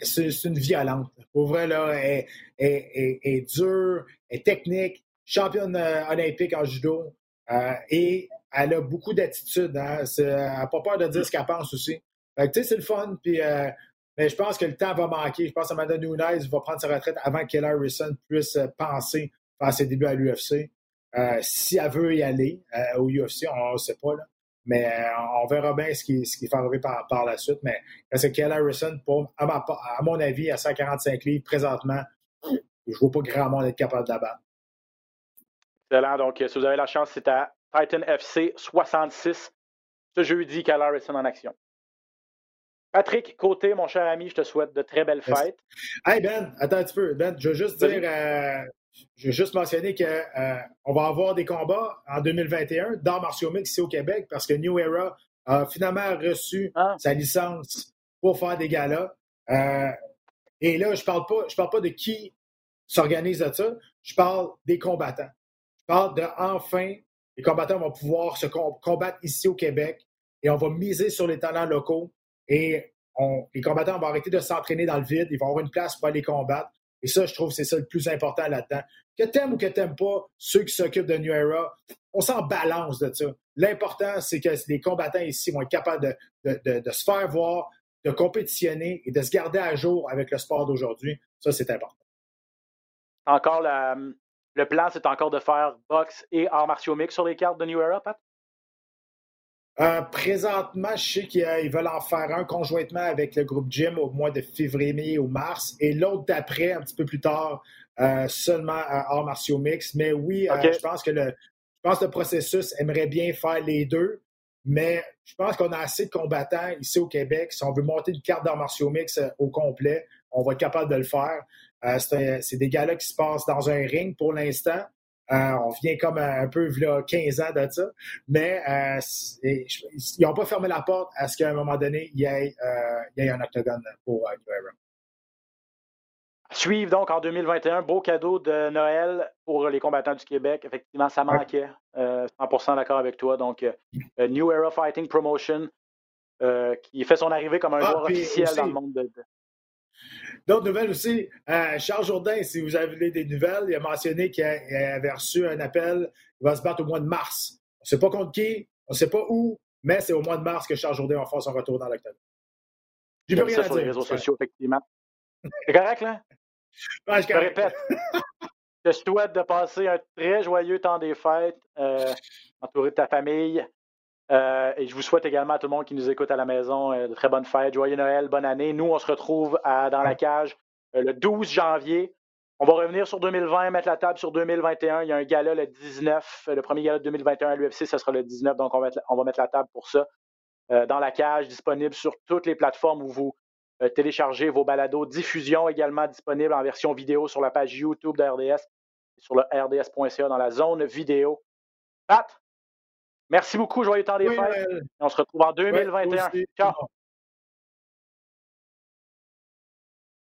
C'est une violente. Pour vrai, là, elle, est dure, elle est technique, championne olympique en judo. Euh, et elle a beaucoup d'attitude. Hein? Elle n'a pas peur de dire ce qu'elle pense aussi. tu sais, c'est le fun. Puis, euh, mais je pense que le temps va manquer. Je pense que Amanda Nunes va prendre sa retraite avant qu'Ella Harrison puisse euh, penser faire ses débuts à l'UFC. si elle veut y aller au UFC, on ne sait pas. Là. Mais on verra bien ce qui, ce qui va arriver par, par, la suite. Mais parce que Kelly Harrison, pour, à, à, mon avis, à 145 livres présentement, je ne vois pas grand monde être capable d'abattre. Excellent. Donc, si vous avez la chance, c'est à Titan FC 66 ce jeudi qu'à Harrison en action? Patrick Côté, mon cher ami, je te souhaite de très belles fêtes. Hey Ben, attends un petit peu. Ben, je veux juste dire, euh, je veux juste mentionner qu'on euh, va avoir des combats en 2021 dans Martial Mix ici au Québec parce que New Era a finalement reçu ah. sa licence pour faire des galas. Euh, et là, je ne parle, pas, je parle pas de qui s'organise de ça, je parle des combattants parle de enfin, les combattants vont pouvoir se combattre ici au Québec et on va miser sur les talents locaux et les combattants vont arrêter de s'entraîner dans le vide, ils vont avoir une place pour aller combattre. Et ça, je trouve c'est ça le plus important là-dedans. Que t'aimes ou que t'aimes pas, ceux qui s'occupent de New Era, on s'en balance de ça. L'important, c'est que les combattants ici vont être capables de, de, se faire voir, de compétitionner et de se garder à jour avec le sport d'aujourd'hui. Ça, c'est important. Encore la, le plan, c'est encore de faire boxe et arts martiaux mix sur les cartes de New Era, Pat? Euh, présentement, je sais qu'ils veulent en faire un conjointement avec le groupe Jim au mois de février ou mars, et l'autre d'après, un petit peu plus tard, euh, seulement à arts martiaux mix. Mais oui, euh, je pense que le, pense que le processus aimerait bien faire les deux, mais je pense qu'on a assez de combattants ici au Québec. Si on veut monter une carte d'art martiaux mix au complet, on va être capable de le faire. Euh, c'est des gars-là qui se passent dans un ring pour l'instant. Euh, on vient comme un, peu là, 15 ans de ça. Mais ils n'ont pas fermé la porte à ce qu'à un moment donné, il y ait, il y ait un octogone pour New Era. Suivre donc en 2021, beau cadeau de Noël pour les combattants du Québec. Effectivement, ça manquait. 100% euh, d'accord avec toi. Donc, euh, euh, New Era Fighting Promotion qui fait son arrivée comme un ah, joueur officiel dans le monde de. D'autres nouvelles aussi. Charles Jourdain, si vous avez des nouvelles, il a mentionné qu'il avait reçu un appel. Il va se battre au mois de mars. On ne sait pas contre qui, on ne sait pas où, mais c'est au mois de mars que Charles Jourdain va faire son retour dans l'octobre. J'ai plus rien à sur dire. les réseaux sociaux, effectivement. C'est correct, là? <laughs> je répète. je te souhaite de passer un très joyeux temps des fêtes, euh, entouré de ta famille. Euh, et je vous souhaite également à tout le monde qui nous écoute à la maison euh, de très bonnes fêtes, joyeux Noël, bonne année. Nous, on se retrouve dans la cage le 12 janvier. On va revenir sur 2020, mettre la table sur 2021. Il y a un gala le 19, le premier gala de 2021 à l'UFC, ce sera le 19, donc on va, on va mettre la table pour ça. dans la cage, disponible sur toutes les plateformes où vous euh, télécharger vos balados. Diffusion également disponible en version vidéo sur la page YouTube de RDS sur le rds.ca dans la zone vidéo. Pat, merci beaucoup. Joyeux temps des fêtes. On se retrouve en 2021. Ciao.